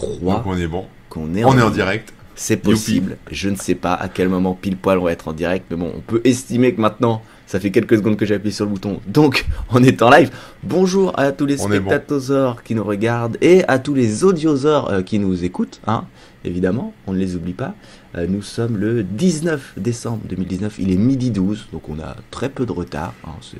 crois Donc on est bon. qu'on est, On en est en direct. C'est possible. Je ne sais pas à quel moment pile poil on va être en direct, mais bon, on peut estimer que maintenant, ça fait quelques secondes que j'ai appuyé sur le bouton. Donc, on est en live. Bonjour à tous les On est bon. spectatosaures qui nous regardent et à tous les audiosaures euh, qui nous écoutent. Hein. Évidemment, on ne les oublie pas. Euh, nous sommes le 19 décembre 2019. Il est midi 12, donc on a très peu de retard. hein. C'est-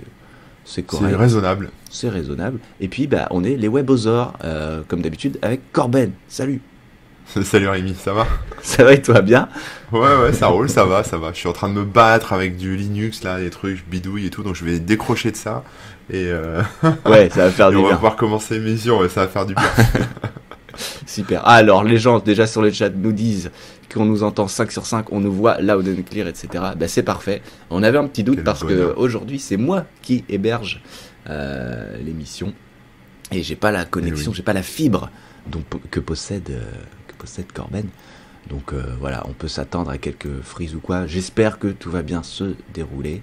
C'est C'est correct, raisonnable. c'est raisonnable. Et puis, bah, on est les webosaures, euh, comme d'habitude, avec Corben. Salut. Salut Rémi, ça va? Ça va et toi bien? Ouais, ouais, ça roule, ça va, ça va. Je suis en train de me battre avec du Linux, là, des trucs, je bidouille et tout, donc je vais décrocher de ça. Et, euh, Ouais, ça va faire et du on va bien. pouvoir commencer l'émission, ouais, ça va faire du bien. Super. Ah, alors, les gens déjà sur le chat nous disent qu'on nous entend 5 sur 5, on nous voit loud and clear, etc. Bah, c'est parfait. On avait un petit doute Quel parce que aujourd'hui, c'est moi qui héberge euh, l'émission. Et j'ai pas la connexion, Eh oui. j'ai pas la fibre donc, que, possède, euh, que possède Corben. Donc euh, voilà, on peut s'attendre à quelques frises ou quoi. J'espère que tout va bien se dérouler.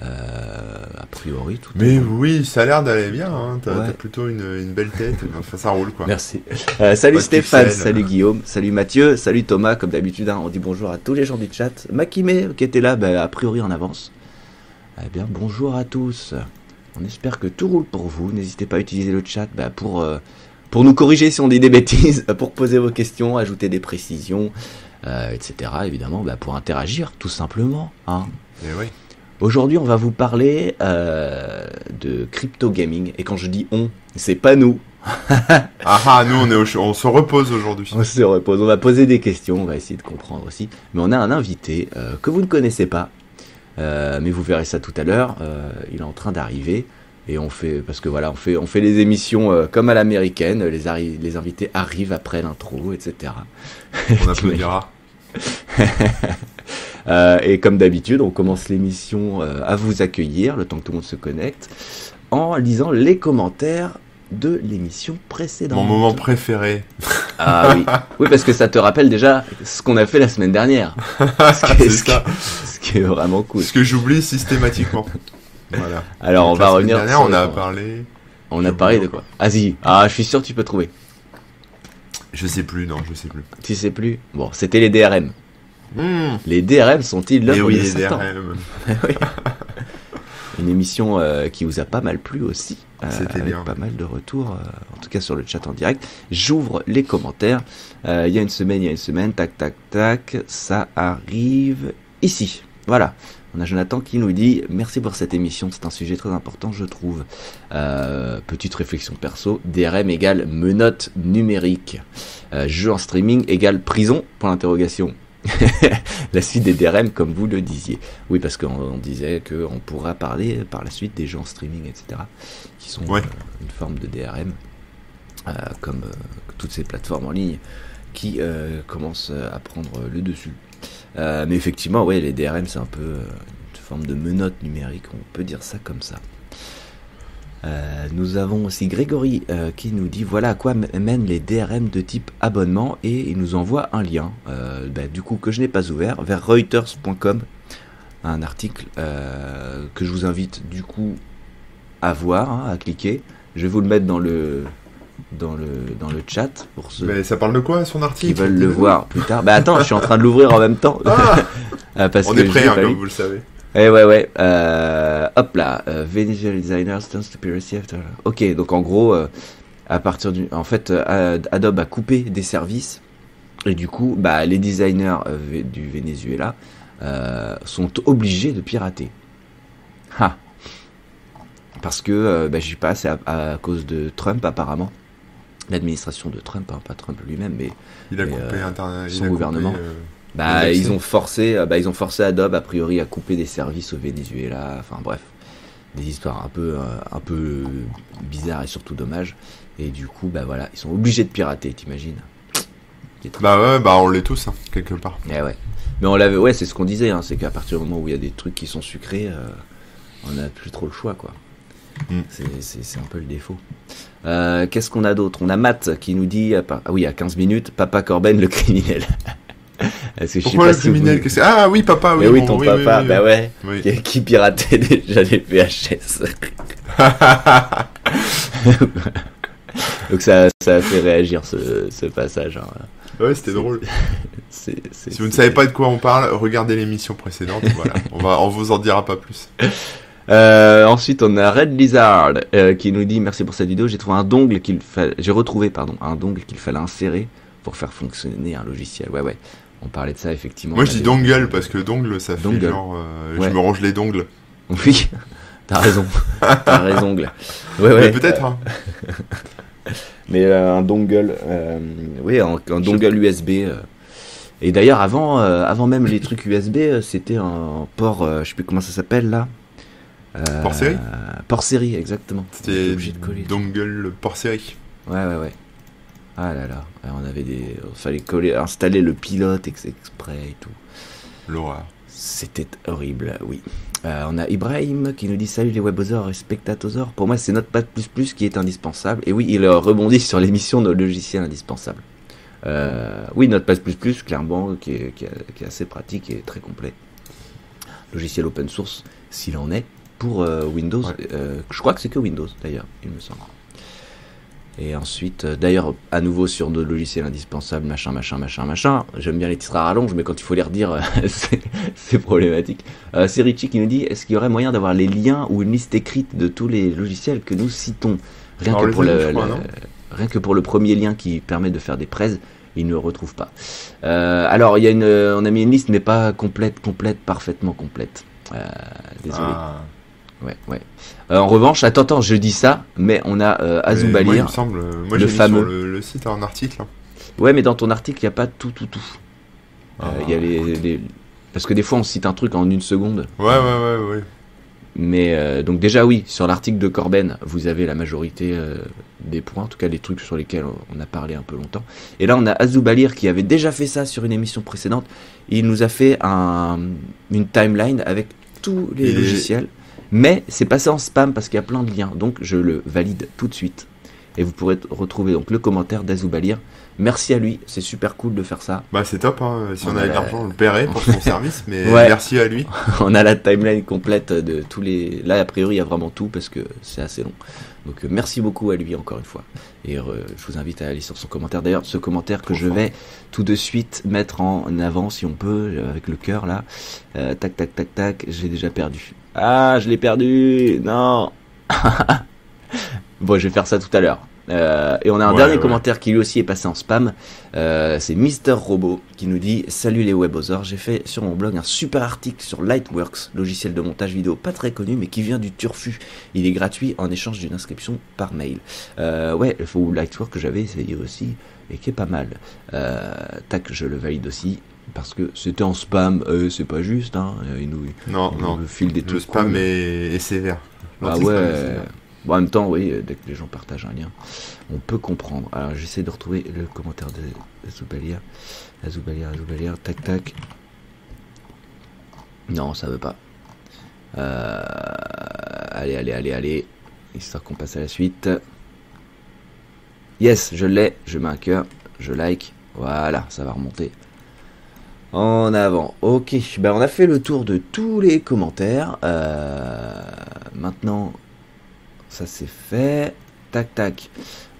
Euh, a priori, tout Mais oui, ça a l'air d'aller bien, hein. t'as Ouais. plutôt une, une belle tête, enfin ça roule quoi. Merci. Euh, salut Stéphane, salut Guillaume, salut Mathieu, salut Thomas, comme d'habitude, hein, on dit bonjour à tous les gens du chat. Makime qui était là, bah, a priori en avance. Eh bien, bonjour à tous. On espère que tout roule pour vous. N'hésitez pas à utiliser le chat bah, pour, euh, pour nous corriger si on dit des bêtises, pour poser vos questions, ajouter des précisions, etc. Évidemment, bah, pour interagir, tout simplement. Hein. Et oui. Aujourd'hui, on va vous parler euh, de crypto gaming. Et quand je dis on, c'est pas nous, Ah ah, nous on, est au on se repose aujourd'hui. On se repose, on va poser des questions, on va essayer de comprendre aussi. Mais on a un invité euh, que vous ne connaissez pas, euh, mais vous verrez ça tout à l'heure. il est en train d'arriver et on fait parce que voilà, on fait on fait les émissions euh, comme à l'américaine. Les les invités arrivent après l'intro, etc. On applaudira. Euh, et comme d'habitude, on commence l'émission euh, à vous accueillir le temps que tout le monde se connecte en lisant les commentaires de l'émission précédente. Mon moment préféré. Ah oui. oui, parce que ça te rappelle déjà ce qu'on a fait la semaine dernière. Ce qui est, C'est ce qui- ça. ce qui est vraiment cool. Ce que j'oublie systématiquement. Voilà. Alors, on va la semaine revenir. dernière, on a parlé. on a parlé de quoi Vas-y. Ah, je suis sûr que tu peux trouver. Je sais plus, non, je sais plus. Tu sais plus? Bon, c'était les DRM. Hmm. Les DRM sont-ils l'œuvre oui, de les Satan. Oui. Une émission euh, qui vous a pas mal plu aussi. euh, C'était bien. pas mal de retours, euh, en tout cas sur le chat en direct. J'ouvre les commentaires. Il y a une semaine, il y a une semaine, tac, tac, tac. Ça arrive ici. Voilà. On a Jonathan qui nous dit Merci pour cette émission, c'est un sujet très important, je trouve. Euh, petite réflexion perso DRM égale menotte numérique. Euh, jeu en streaming égale prison Point d'interrogation. la suite des DRM, comme vous le disiez. Oui, parce qu'on on disait qu'on pourra parler par la suite des en streaming, etc., qui sont Ouais. euh, une forme de DRM, euh, comme euh, toutes ces plateformes en ligne qui commencent à prendre le dessus. Mais effectivement, ouais, les DRM, c'est un peu une forme de menotte numérique, on peut dire ça comme ça. Euh, nous avons aussi Grégory euh, qui nous dit voilà à quoi mènent les DRM de type abonnement et il nous envoie un lien euh, bah, du coup que je n'ai pas ouvert vers reuters.com un article que je vous invite du coup à voir hein, à cliquer. Je vais vous le mettre dans le dans le dans le chat pour ceux Mais ça parle de quoi son qui article veulent le voir plus tard. Bah attends je suis en train de l'ouvrir en même temps. Ah parce On que est prêt, hein, comme vous le savez. Eh ouais, ouais. Euh, hop là. Euh, Visual Designer stands to be received. Ok, donc en gros, euh, à partir du. En fait, Adobe a coupé des services. Et du coup, bah, les designers du Venezuela sont obligés de pirater. Ha. Parce que, bah, je sais pas, c'est à, à cause de Trump apparemment. L'administration de Trump, hein, pas Trump lui-même, mais Il a coupé Internet. son il a gouvernement. coupé, bah, ils ont forcé, euh, bah, ils ont forcé Adobe a priori à couper des services au Venezuela. Enfin bref, des histoires un peu, euh, un peu bizarres et surtout dommages. Et du coup, bah voilà, ils sont obligés de pirater, t'imagines Bah ouais, bah on l'est tous, hein, quelque part. Eh ouais. Mais on l'avait, ouais, c'est ce qu'on disait, hein, c'est qu'à partir du moment où il y a des trucs qui sont sucrés, euh, on n'a plus trop le choix, quoi. Mm. C'est- un peu le défaut. Euh, Qu'est-ce qu'on a d'autre? On a Matt qui nous dit, ah oui, à 15 minutes, Papa Corben le criminel. Parce que je sais Pourquoi pas le criminel que- Ah oui, papa, oui. Mais oui, bon, ton oui, papa, oui, bah ouais. oui. Qui, qui piratait déjà les VHS. Donc ça, ça a fait réagir ce, ce passage. hein. Ouais, c'était drôle. Si vous ne savez pas de quoi on parle, regardez l'émission précédente. voilà, on va, on vous en dira pas plus. Euh, ensuite, on a Red Lizard euh, qui nous dit merci pour cette vidéo. J'ai trouvé un dongle qu'il j'ai retrouvé pardon un dongle qu'il fallait insérer pour faire fonctionner un logiciel. Ouais ouais. On parlait de ça effectivement. Moi, je dis dongle parce que dongle, ça fait genre, euh, Ouais. je me range les dongles. Oui. T'as raison. T'as raison. Ouais ouais. peut-être. hein. Mais euh, un dongle, euh, oui, un, un dongle USB. euh. Et d'ailleurs, avant, avant même les trucs USB, c'était un port, je sais plus comment ça s'appelle là. Port série Port série, exactement. C'était obligé de coller. dongle port série. Ouais, ouais, ouais. Ah là là, on avait des, fallait coller, installer le pilote ex- exprès et tout. L'horreur. C'était horrible, oui. Euh, on a Ibrahim qui nous dit salut les webosaures et spectatosaures. Pour moi, c'est Notepad++ qui est indispensable. Et oui, il rebondit sur l'émission de logiciels indispensables. Euh, oui, Notepad++, clairement, qui est, qui, est, qui est assez pratique et très complet. Logiciel open source, s'il en est, pour euh, Windows. Ouais. Euh, je crois que c'est que Windows, d'ailleurs, il me semble. Et ensuite, euh, d'ailleurs, à nouveau sur nos logiciels indispensables, machin, machin, machin, machin. J'aime bien les titres à rallonge, mais quand il faut les redire, euh, c'est problématique. Euh, c'est Richie qui nous dit est-ce qu'il y aurait moyen d'avoir les liens ou une liste écrite de tous les logiciels que nous citons? Rien, Alors, que pour, le, je crois, le- non? rien que pour le premier lien qui permet de faire des prêts, il ne le retrouve pas. Euh, alors, il y a une, on a mis une liste, mais pas complète, complète, parfaitement complète. Euh, désolé. Ah. Ouais, ouais. Euh, en revanche, attends, attends, je dis ça, mais on a euh, Mais Moi, il Azoubalir. me semble. euh, Moi, le fameux. sur le, le site un article. hein. Ouais, mais dans ton article, il n'y a pas tout, tout, tout. Euh, Ah. Il y a les, les- Parce que des fois, on cite un truc en une seconde. Ouais, ouais, ouais, ouais. Mais donc déjà, oui, sur l'article de Corben, vous avez la majorité des points, en tout cas les trucs sur lesquels on a parlé un peu longtemps. Et là, on a Azoubalir qui avait déjà fait ça sur une émission précédente. Il nous a fait un, une timeline avec tous les Et- logiciels. Mais c'est passé en spam parce qu'il y a plein de liens. Donc je le valide tout de suite. Et vous pourrez retrouver donc le commentaire d'Azoubalir. Merci à lui, c'est super cool de faire ça. Bah, c'est top. Hein. Si on, On avait la- l'argent, on le paierait pour son service. Mais Ouais. merci à lui. on a la timeline complète de tous les. Là, a priori, il y a vraiment tout parce que c'est assez long. Donc, euh, merci beaucoup à lui encore une fois. Et euh, je vous invite à aller sur son commentaire. D'ailleurs, ce commentaire que je vais tout de suite mettre en avant, si on peut, euh, avec le cœur là. Euh, tac, tac, tac, tac. J'ai déjà perdu. Ah, je l'ai perdu. Non. bon, je vais faire ça tout à l'heure. Euh, et on a un Ouais, dernier ouais. commentaire qui lui aussi est passé en spam. Euh, c'est Mister Robot qui nous dit Salut les webosaures, j'ai fait sur mon blog un super article sur Lightworks, logiciel de montage vidéo pas très connu mais qui vient du turfu. Il est gratuit en échange d'une inscription par mail. Euh, ouais, il faut Lightworks que j'avais essayé aussi et qui est pas mal. Tac, je le valide aussi parce que c'était en spam, euh, c'est pas juste. Hein. Il nous, Non, il non. nous file des Le spam cool. est, est sévère. Bah est ouais. sévère. Bon, en même temps, oui, dès que les gens partagent un lien, on peut comprendre. Alors j'essaie de retrouver le commentaire de, Zoubalia. Zoubalia, Zoubalia, tac tac. Non, ça veut pas. Euh, allez, allez, allez, allez. Histoire qu'on passe à la suite. Yes, je l'ai. Je mets un cœur. Je like. Voilà, ça va remonter. En avant. Ok, ben on a fait le tour de tous les commentaires. Euh, maintenant, ça c'est fait. Tac, tac.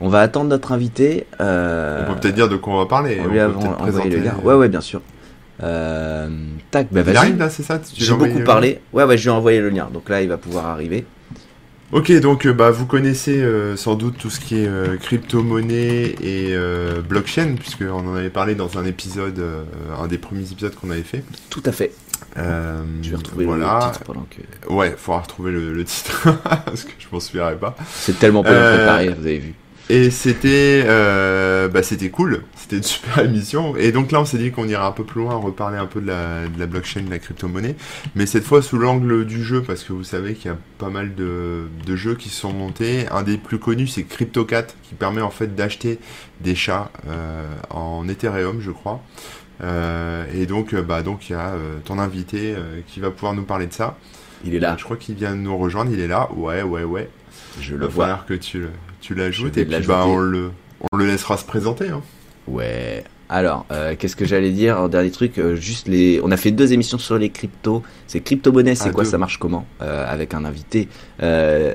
On va attendre notre invité. Euh, On peut peut-être dire de quoi on va parler. on on lui peut le présenter- lien. Ouais, ouais, bien sûr. Euh, tac, bah Il vas-y. J'ai beaucoup parlé. Ouais, ouais, je lui ai envoyé le lien. Donc là, il va pouvoir arriver. Ok, donc euh, bah, vous connaissez euh, sans doute tout ce qui est euh, crypto-monnaie et euh, blockchain, puisqu'on en avait parlé dans un épisode, euh, un des premiers épisodes qu'on avait fait. Tout à fait. Euh, Je vais retrouver voilà. le titre pendant que. Ouais, faudra retrouver le, le titre, parce que je m'en souviendrai pas. C'est tellement Euh, préparé, vous avez vu. Et c'était euh, bah, c'était cool, c'était une super émission. Et donc là, on s'est dit qu'on irait un peu plus loin, reparler un peu de la, de la blockchain, de la crypto-monnaie, mais cette fois sous l'angle du jeu, parce que vous savez qu'il y a pas mal de, de jeux qui se sont montés. Un des plus connus, c'est CryptoCat, qui permet en fait d'acheter des chats euh, en Ethereum, je crois. Euh, et donc, euh, bah, donc il y a euh, ton invité euh, qui va pouvoir nous parler de ça. Il est là. Je crois qu'il vient de nous rejoindre, il est là. Ouais, ouais, ouais. Je le vois. que tu, tu l'ajoutes et puis bah, on le, on le laissera se présenter. Hein. Ouais. Alors, euh, qu'est-ce que j'allais dire en dernier truc euh, Juste les, on a fait deux émissions sur les cryptos. C'est crypto-monnaie, c'est Ah, quoi, deux. ça marche comment euh, Avec un invité. Euh,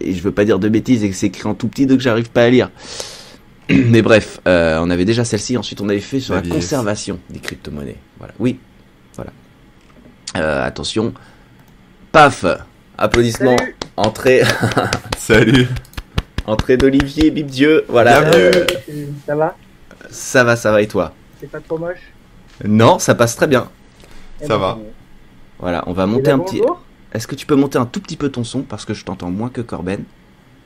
et je veux pas dire de bêtises et que c'est écrit en tout petit donc j'arrive pas à lire. Mais bref, euh, on avait déjà celle-ci. Ensuite, on avait fait sur La conservation des crypto-monnaies. Voilà. Oui. Voilà. Euh, attention. Paf. Applaudissements. Salut. Entrée, Salut. entrée d'Olivier Bibdieu. Voilà. Bienvenue. Euh, Salut, Ça va? Ça va, ça va et toi? C'est pas trop moche? Non, ça passe très bien. Eh Ça ben, va. Voilà, on va monter un petit. bonjour. Est-ce que tu peux monter un tout petit peu ton son parce que je t'entends moins que Corben?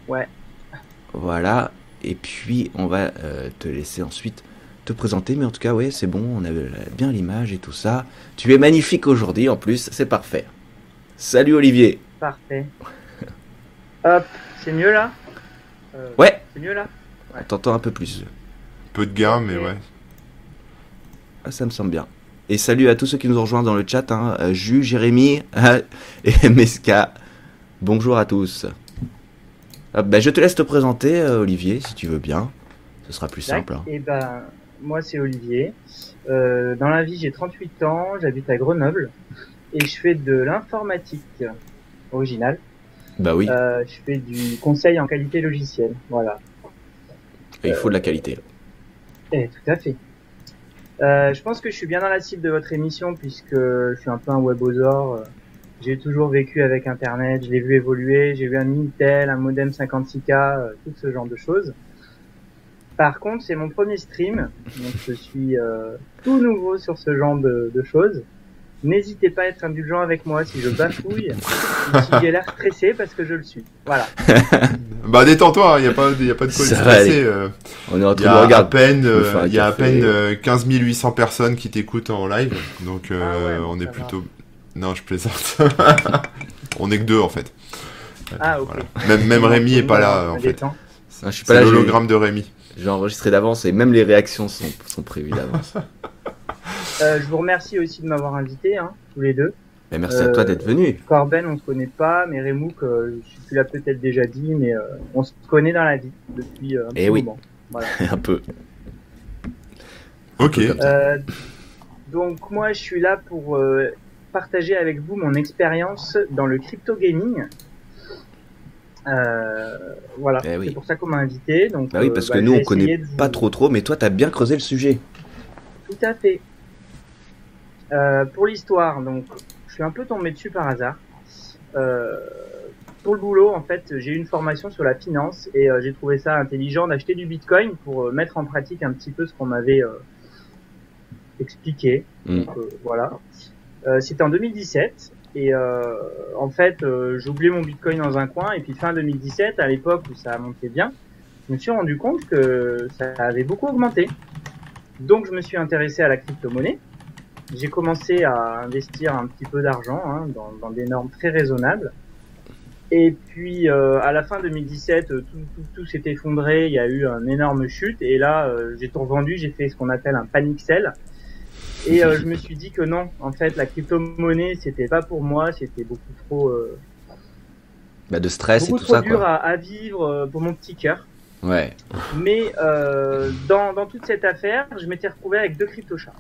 Ouais. Voilà. Et puis on va euh, te laisser ensuite te présenter. Mais en tout cas, ouais, c'est bon. On avait bien l'image et tout ça. Tu es magnifique aujourd'hui en plus. C'est parfait. Salut Olivier. Parfait. Hop, c'est mieux là? Euh, Ouais. C'est mieux là? On t'entend un peu plus. Peu de gain, mais ouais. Ah, ça me semble bien. Et salut à tous ceux qui nous ont rejoints dans le chat. Hein. Euh, Jus, Jérémy euh, et Meska. Bonjour à tous. Hop, bah, je te laisse te présenter, euh, Olivier, si tu veux bien. Ce sera plus simple. hein. Et ben, moi c'est Olivier. Euh, dans la vie, j'ai 38 ans, j'habite à Grenoble et je fais de l'informatique originale. Bah oui, Euh, je fais du conseil en qualité logicielle. Voilà. et il faut de la qualité. Eh, tout à fait. Euh, je pense que je suis bien dans la cible de votre émission puisque je suis un peu un webosaure. Euh, J'ai toujours vécu avec Internet, je l'ai vu évoluer, j'ai vu un Intel, un modem 56K, euh, tout ce genre de choses. Par contre, c'est mon premier stream, donc je suis euh, tout nouveau sur ce genre de, de choses. N'hésitez pas à être indulgent avec moi si je bafouille ou si j'ai l'air stressé parce que je le suis. Voilà. Bah détends-toi, il y a pas, y a pas de quoi stressé. euh. On est en Il y train de a à regarder. peine, euh, y a à peine euh, 15 800 personnes qui t'écoutent en live, donc euh, Ah ouais, on est va. plutôt. Non, je plaisante. on est que deux en fait. Ah, ok. Voilà. Même, même Rémi est pas là en fait. Ah, je suis pas C'est là, l'hologramme de Rémi. j'ai enregistré d'avance et même les réactions sont, sont prévues d'avance. Euh, je vous remercie aussi de m'avoir invité, hein, tous les deux. Mais merci à toi Euh, d'être venu. Corben, on se connaît pas, mais Remouk, euh, je tu l'as peut-être déjà dit, mais euh, on se connaît dans la vie depuis euh, un Eh petit oui. moment. Voilà. un peu. Ok. Euh, donc moi, je suis là pour euh, partager avec vous mon expérience dans le crypto gaming. Euh, voilà, Eh oui. c'est pour ça qu'on m'a invité. Donc, Bah oui, euh, parce bah, que je nous on connaît vous- pas trop trop, mais toi t'as bien creusé le sujet. Tout à fait. Euh, pour l'histoire, donc, je suis un peu tombé dessus par hasard. Euh, pour le boulot, en fait, j'ai eu une formation sur la finance et euh, j'ai trouvé ça intelligent d'acheter du Bitcoin pour euh, mettre en pratique un petit peu ce qu'on m'avait euh, expliqué. Mm. Donc, euh, voilà. Euh, C'était en 2017 et euh, en fait, euh, oublié mon Bitcoin dans un coin et puis fin 2017, à l'époque où ça a monté bien, je me suis rendu compte que ça avait beaucoup augmenté. Donc je me suis intéressé à la crypto-monnaie. J'ai commencé à investir un petit peu d'argent hein, dans, dans des normes très raisonnables. Et puis euh, à la fin 2017, euh, tout, tout, tout s'est effondré, il y a eu une énorme chute. Et là, euh, j'ai tout revendu, j'ai fait ce qu'on appelle un panic sell. Et euh, je me suis dit que non, en fait, la crypto-monnaie, c'était pas pour moi, c'était beaucoup trop, Bah de stress et beaucoup tout trop ça dur quoi. à, à vivre pour mon petit cœur. Ouais. Mais dans, dans toute cette affaire, je m'étais retrouvé avec deux cryptochats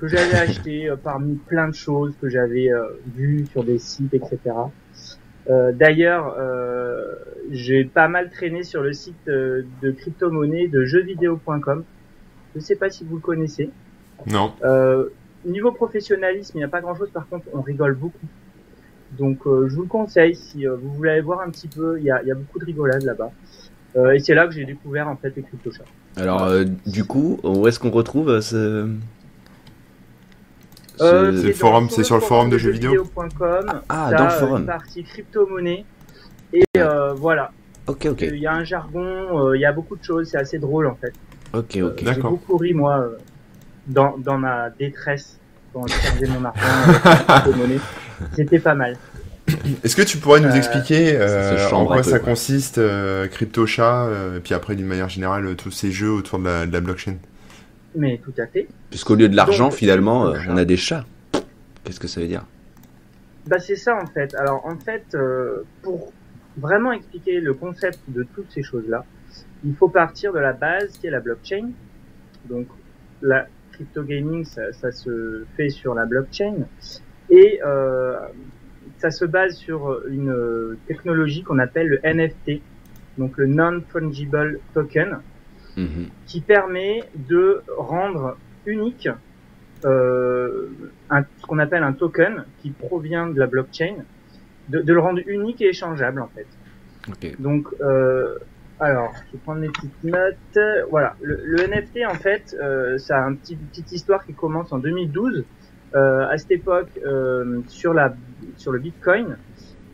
que j'avais achetés euh, parmi plein de choses que j'avais euh, vues sur des sites, etc. Euh, D'ailleurs, euh, j'ai pas mal traîné sur le site euh, de crypto-monnaie de jeuxvideo.com. Je sais pas si vous le connaissez. Non. Euh, niveau professionnalisme, il n'y a pas grand-chose. Par contre, on rigole beaucoup. Donc, euh, je vous le conseille si euh, vous voulez aller voir un petit peu. Il y a, il y a beaucoup de rigolade là-bas. Euh, et c'est là que j'ai découvert en fait les cryptochats. Alors euh, du coup, où est-ce qu'on retrouve euh, ce... Euh, C'est le forum- c'est sur le forum de jeux vidéo. Ah, T'as, dans le forum. Une partie crypto-monnaie. Et euh, voilà. Ok, ok, Il y a un jargon, euh, il y a beaucoup de choses. C'est assez drôle en fait. ok, Euh, ok. J'ai beaucoup ri moi euh, dans, dans ma détresse quand je perdais mon argent crypto-monnaie. C'était pas mal. Est-ce que tu pourrais nous Euh, expliquer euh, en quoi peu, ça quoi. consiste, euh, CryptoChat, euh, et puis après d'une manière générale tous ces jeux autour de la, de la blockchain? Mais tout à fait. Puisqu'au lieu de l'argent, Donc, finalement, euh, chat. on a des chats. Qu'est-ce que ça veut dire Bah c'est ça en fait. Alors en fait, euh, pour vraiment expliquer le concept de toutes ces choses-là, il faut partir de la base qui est la blockchain. Donc la crypto gaming, ça, ça, se fait sur la blockchain et euh, ça se base sur une technologie qu'on appelle le NFT, donc le non-fungible token, Mhm. qui permet de rendre unique euh, un, ce qu'on appelle un token qui provient de la blockchain, de, de le rendre unique et échangeable en fait. Ok. Donc, euh, alors, je vais prendre mes petites notes. Voilà, le, le NFT en fait, euh, ça a une petit, petite histoire qui commence en 2012. Euh, à cette époque, euh, sur la sur le Bitcoin,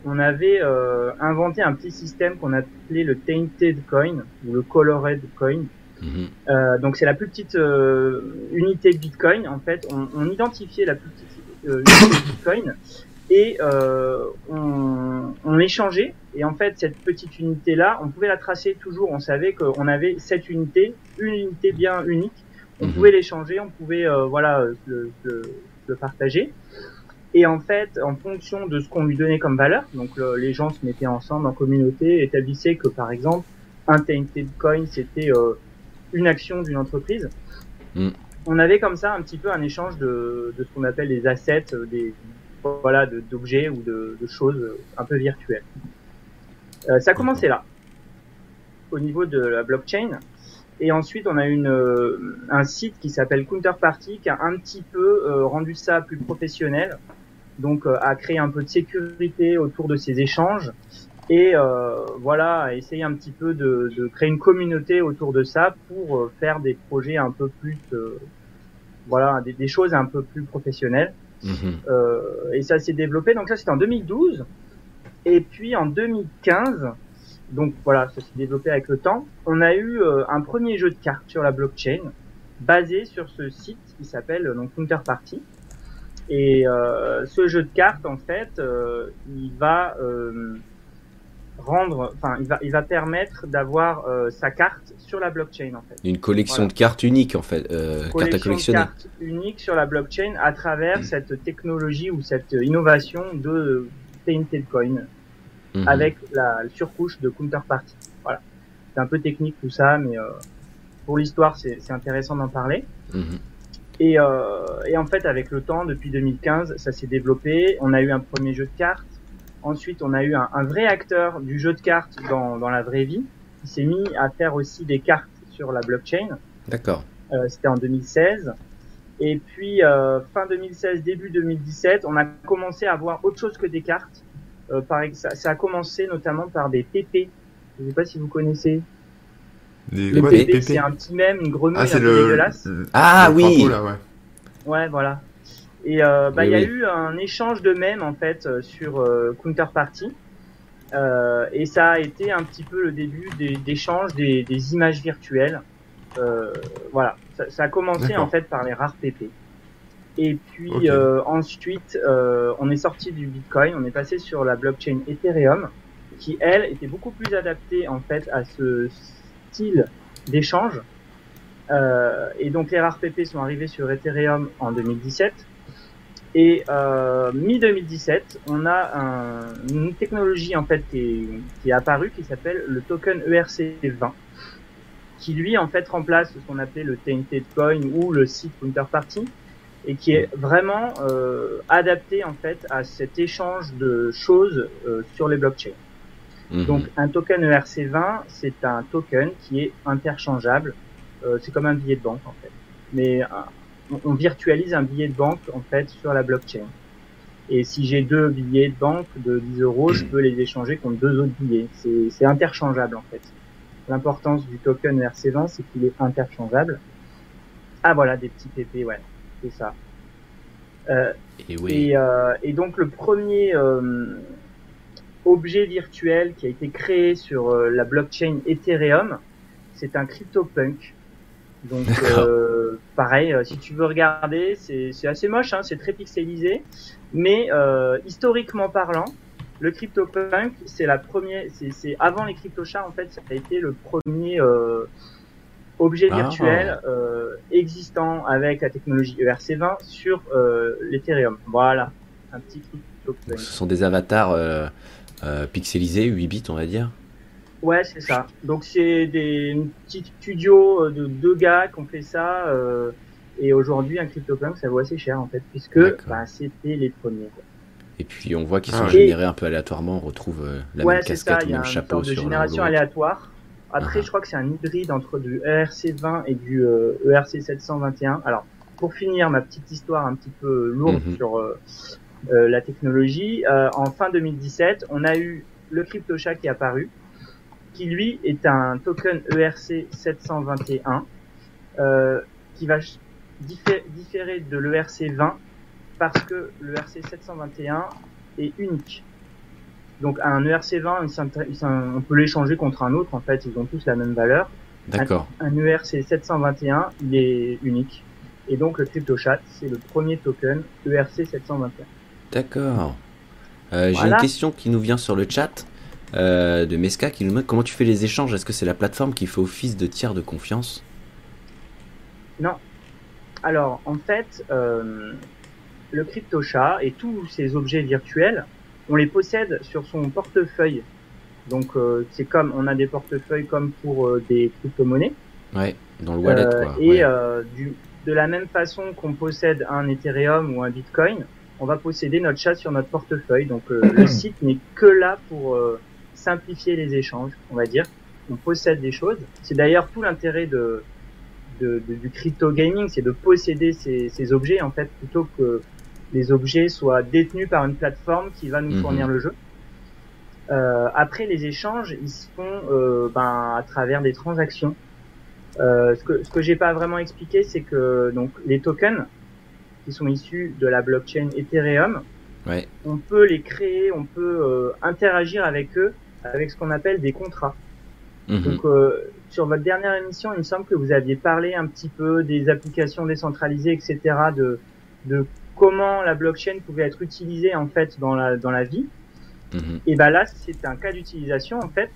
on avait euh, inventé un petit système qu'on appelait le tainted coin ou le colored coin. Mhm. Euh, donc c'est la plus petite euh, unité de Bitcoin. En fait, on, on identifiait la plus petite euh, unité de Bitcoin et euh, on, on l'échangeait. Et en fait, cette petite unité-là, on pouvait la tracer toujours. On savait qu'on avait cette unité, une unité bien unique. On Mhm. pouvait l'échanger, on pouvait euh, voilà le, le- le partager. Et en fait, en fonction de ce qu'on lui donnait comme valeur, donc le- les gens se mettaient ensemble en communauté, établissaient que par exemple un tainted coin c'était euh, une action d'une entreprise. Mm. On avait comme ça un petit peu un échange de, de ce qu'on appelle des assets, euh, des voilà, de- d'objets ou de, de choses euh, un peu virtuelles. Euh, ça a commencé là, au niveau de la blockchain. Et ensuite, on a une, euh, un site qui s'appelle Counterparty qui a un petit peu euh, rendu ça plus professionnel. Donc, euh, a créé un peu de sécurité autour de ces échanges et euh, voilà, a essayé un petit peu de, de créer une communauté autour de ça pour euh, faire des projets un peu plus, euh, voilà, des, des choses un peu plus professionnelles. Mhm. Euh, et ça s'est développé. Donc ça c'était en 2012. Et puis en 2015, donc voilà, ça s'est développé avec le temps. On a eu euh, un premier jeu de cartes sur la blockchain basé sur ce site qui s'appelle donc Counterparty. Et euh, ce jeu de cartes en fait, euh, il va euh, rendre, enfin il va, il va permettre d'avoir euh, sa carte sur la blockchain en fait Une collection Voilà. de cartes uniques en fait, euh, cartes à collection de collectionner. cartes uniques sur la blockchain à travers Mm. cette technologie ou cette innovation de Tainted Coin Mhm. avec la surcouche de Counterparty. Voilà. C'est un peu technique tout ça, mais euh, pour l'histoire, c'est c'est intéressant d'en parler. Mhm. Et, euh, et en fait, avec le temps, depuis 2015, ça s'est développé. On a eu un premier jeu de cartes. Ensuite, on a eu un, un vrai acteur du jeu de cartes dans, dans la vraie vie qui s'est mis à faire aussi des cartes sur la blockchain. D'accord. Euh, C'était en 2016. Et puis euh, fin 2016, début 2017, on a commencé à voir autre chose que des cartes. Euh, par, ça, ça a commencé notamment par des PP. Je ne sais pas si vous connaissez. Des, c'est un petit même, une grenouille Ah, un le. dégueulasse. Ah le oui. crapaud, là, ouais. Ouais, voilà. Et euh, bah, Oui, il y a oui. eu un échange de mèmes en fait euh, sur euh, Counterparty. Euh, et ça a été un petit peu le début des- d'échange des, des images virtuelles. Euh, voilà, ça, ça a commencé en fait par les rares PP. Et puis euh, ensuite, euh, on est sorti du Bitcoin, on est passé sur la blockchain Ethereum, qui elle était beaucoup plus adaptée en fait à ce style d'échange. Euh, et donc les rares PP sont arrivés sur Ethereum en 2017. Et euh, mi-2017, on a un- une technologie en fait qui est, apparue qui s'appelle le token E ERC20, qui lui en fait remplace ce qu'on appelait le Tainted Coin ou le site Counterparty, et qui est vraiment euh, adapté en fait à cet échange de choses sur les blockchains. Mhm. Donc un token E ERC20, c'est un token qui est interchangeable. Euh, c'est comme un billet de banque en fait. Mais euh, on, virtualise un billet de banque en fait sur la blockchain. Et si j'ai deux billets de banque de 10 euros, je peux les échanger contre deux autres billets. C'est c'est interchangeable en fait. L'importance du token E ERC20, c'est qu'il est interchangeable. Ah voilà, des petits PP, ouais, c'est ça. Euh, Et oui. et, euh, et donc le premier euh, objet virtuel qui a été créé sur euh, la blockchain Ethereum, c'est un CryptoPunk. Donc euh, pareil, euh, si tu veux regarder, c'est assez moche, hein, c'est très pixelisé, mais euh, historiquement parlant, le CryptoPunk, c'est la première, c'est avant les CryptoChats en fait, ça a été le premier euh, objet Ah. virtuel existant avec la technologie E ERC20 sur l'Ethereum. Voilà, un petit CryptoPunk. Ce sont des avatars euh, pixelisés, 8 bits on va dire. Ouais, c'est ça. Donc c'est des une petite studio euh, de deux gars qui ont fait ça. euh, Et aujourd'hui, un CryptoPunk, ça vaut assez cher en fait, puisque bah, c'était les premiers. Quoi. Et puis on voit qu'ils Ah sont ouais. générés un peu aléatoirement. On retrouve euh, la ouais, même c'est ça. casquette, Il le y a même une chapeau sorte de sur génération aléatoire. Après, Ah. je crois que c'est un hybride entre du E ERC20 et du euh, ERC 721. Alors, pour finir ma petite histoire un petit peu lourde Mhm. sur euh, euh, la technologie, euh, en fin 2017, on a eu le CryptoChat qui est apparu, qui lui est un token ERC 721 euh, qui va diffé- différer de l'ERC 20 parce que le ERC 721 est unique. Donc un ERC 20, il s'inté- il s'in- on peut l'échanger contre un autre. En fait, ils ont tous la même valeur. D'accord. Un E ERC 721, il est unique. Et donc le CryptoChat, c'est le premier token ERC 721. D'accord. Euh, J'ai une question qui nous vient sur le chat euh, de Meska qui nous demande comment tu fais les échanges. Est-ce que c'est la plateforme qui fait office de tiers de confiance? Alors, en fait, euh, le CryptoChat et tous ces objets virtuels, on les possède sur son portefeuille. Donc, c'est comme on a des portefeuilles comme pour des crypto-monnaies. Ouais, dans le wallet quoi. et ouais. du, de la même façon qu'on possède un Ethereum ou un Bitcoin, on va posséder notre chat sur notre portefeuille. Donc, euh, le site n'est que là pour euh, simplifier les échanges, on va dire. On possède des choses. C'est d'ailleurs tout l'intérêt de, de, de- du crypto gaming, c'est de posséder ces, ces objets en fait plutôt que les objets soient détenus par une plateforme qui va nous Mhm. fournir le jeu. Euh, après les échanges, ils se font euh, ben, à travers des transactions. Euh, ce que ce que j'ai pas vraiment expliqué, c'est que donc les tokens qui sont issus de la blockchain Ethereum, Ouais. on peut les créer, on peut euh, interagir avec eux avec ce qu'on appelle des contrats. Mhm. Donc, euh, sur votre dernière émission, il me semble que vous aviez parlé un petit peu des applications décentralisées, etc., de, de comment la blockchain pouvait être utilisée en fait dans la dans la vie. Mhm. Et ben là, c'est un cas d'utilisation en fait.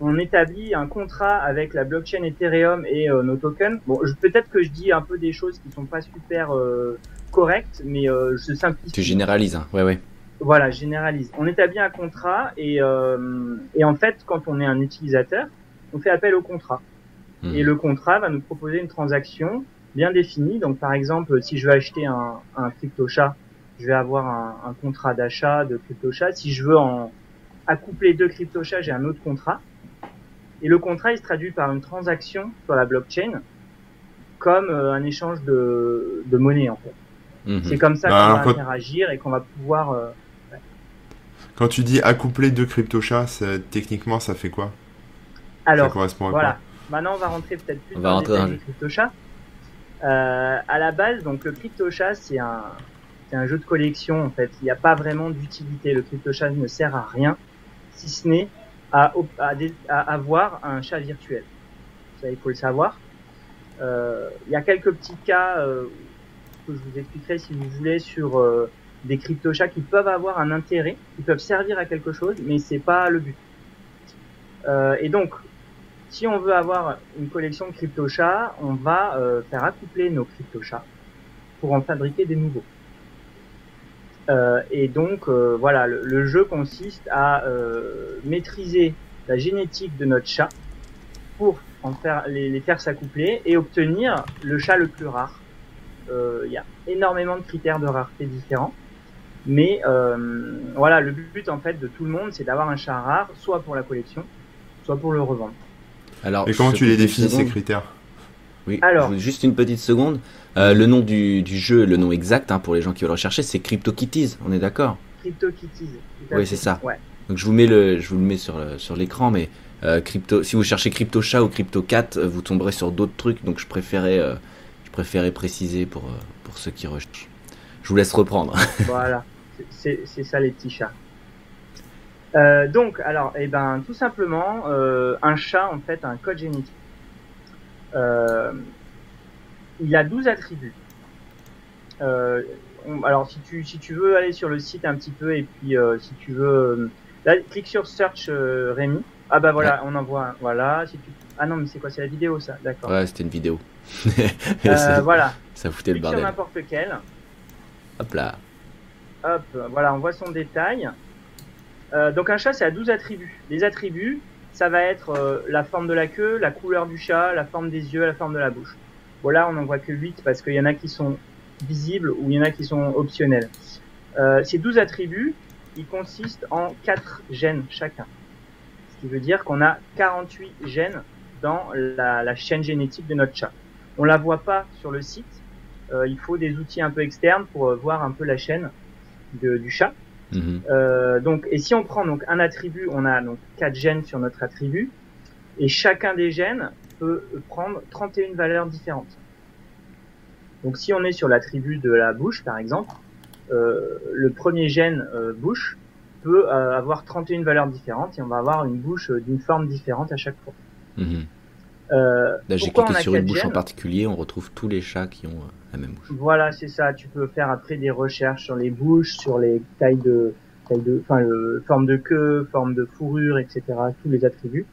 On établit un contrat avec la blockchain Ethereum et euh, nos tokens. Bon, peut-être que je dis un peu des choses qui sont pas super euh, correctes, mais euh, je simplifie. Tu généralises, hein. ouais, ouais. Voilà, généralise. On établit un contrat et, euh, et en fait, quand on est un utilisateur, on fait appel au contrat. Mhm. Et le contrat va nous proposer une transaction bien définie. Donc, par exemple, si je veux acheter un, un CryptoChat, je vais avoir un, un contrat d'achat de CryptoChat. Si je veux en accoupler deux CryptoChats, j'ai un autre contrat. Et le contrat, il se traduit par une transaction sur la blockchain comme euh, un échange de, de monnaie, en fait. Mhm. C'est comme ça Bah, qu'on va quand- interagir et qu'on va pouvoir... euh, Quand tu dis accoupler deux cryptochats, ça- techniquement, ça fait quoi? Ça Alors, correspond à Voilà. Maintenant, on va rentrer peut-être plus On dans va le rentrer détail dans du CryptoChat. Euh, à la base, donc le CryptoChat, c'est un, c'est un jeu de collection en fait. Il n'y a pas vraiment d'utilité. Le CryptoChat ne sert à rien, si ce n'est à, op- à, dé- à avoir un chat virtuel. Ça, il faut le savoir. Euh, Il y a quelques petits cas euh, que je vous expliquerai si vous voulez sur euh, des CryptoChats qui peuvent avoir un intérêt, qui peuvent servir à quelque chose, mais c'est pas le but. Euh, et donc, si on veut avoir une collection de crypto-chats, on va euh, faire accoupler nos crypto-chats pour en fabriquer des nouveaux. Euh, et donc, euh, voilà, le, jeu consiste à euh, maîtriser la génétique de notre chat pour en faire les faire s'accoupler et obtenir le chat le plus rare. Euh, Il y a énormément de critères de rareté différents. Mais euh, voilà, le but en fait de tout le monde, c'est d'avoir un chat rare, soit pour la collection, soit pour le revendre. Alors, Et comment tu les définis, ces critères? Oui, Alors. juste une petite seconde. Euh, le nom du, du jeu, le nom exact hein, pour les gens qui veulent rechercher, c'est CryptoKitties, on est d'accord? CryptoKitties. Oui, c'est ça. Ouais. Donc je vous mets le, je vous le mets sur le- sur l'écran, mais euh, crypto, si vous cherchez CryptoChat ou CryptoCat, euh, vous tomberez sur d'autres trucs. Donc je préférais, euh, préférais préciser pour euh, pour ceux qui recherchent. Je vous laisse reprendre. Voilà, C'est- ça les petits chats. Euh, donc, alors, eh ben, tout simplement, euh, un chat en fait a un code génétique. Euh, il a 12 attributs. On- alors, si tu si tu veux aller sur le site un petit peu et puis si tu veux, là, clique sur search Rémi. Ah bah voilà, on en voit. un. Voilà. Si tu... Ah non, mais c'est quoi C'est la vidéo ça. D'accord. ouais, c'était une vidéo. Euh, voilà. ça foutait le Clique sur bordel. n'importe lequel. Hop là. Hop, voilà, on voit son détail. Euh, donc un chat, c'est à 12 attributs. Les attributs, ça va être euh, la forme de la queue, la couleur du chat, la forme des yeux, la forme de la bouche. Bon là, on n'en voit que 8 parce qu'il y en a qui sont visibles ou il y en a qui sont optionnels. Ces 12 attributs, ils consistent en 4 gènes chacun. Ce qui veut dire qu'on a 48 gènes dans la, la, chaîne génétique de notre chat. On la voit pas sur le site. Euh, il faut des outils un peu externes pour euh, voir un peu la chaîne de, du chat. Mhm. Euh, donc, et si on prend donc un attribut, on a donc quatre gènes sur notre attribut, et chacun des gènes peut prendre 31 valeurs différentes. Donc, si on est sur l'attribut de la bouche, par exemple, euh, le premier gène euh, bouche peut euh, avoir 31 valeurs différentes et on va avoir une bouche euh, d'une forme différente à chaque fois. Mhm. Euh, j'ai cliqué sur une bouche en particulier, on retrouve tous les chats qui ont euh, la même bouche. Voilà, c'est ça. Tu peux faire après des recherches sur les bouches, sur les tailles de, tailles de, enfin, le, forme de queue, forme de fourrure, etc. Tous les attributs.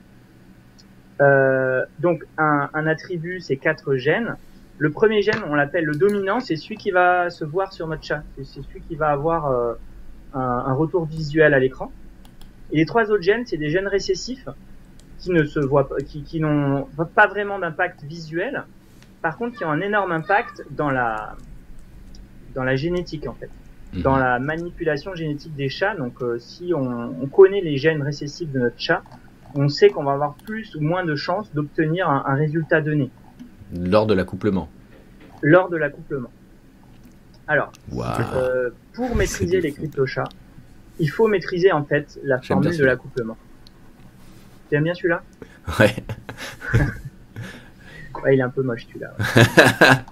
Euh, donc, un, un attribut, c'est quatre gènes. Le premier gène, on l'appelle le dominant, c'est celui qui va se voir sur notre chat. C'est c'est celui qui va avoir euh, un, un retour visuel à l'écran. Et les trois autres gènes, c'est des gènes récessifs qui ne se voient pas, qui, qui n'ont pas vraiment d'impact visuel, par contre qui ont un énorme impact dans la dans la génétique en fait, Mhm. dans la manipulation génétique des chats. Donc euh, si on, on connaît les gènes récessifs de notre chat, on sait qu'on va avoir plus ou moins de chances d'obtenir un, un résultat donné Lors de l'accouplement. lors de l'accouplement. Alors, euh, pour maîtriser les cryptochats, il faut maîtriser en fait la formule de l'accouplement. Tu aimes bien celui-là Ouais. Ouais, il est un peu moche celui-là.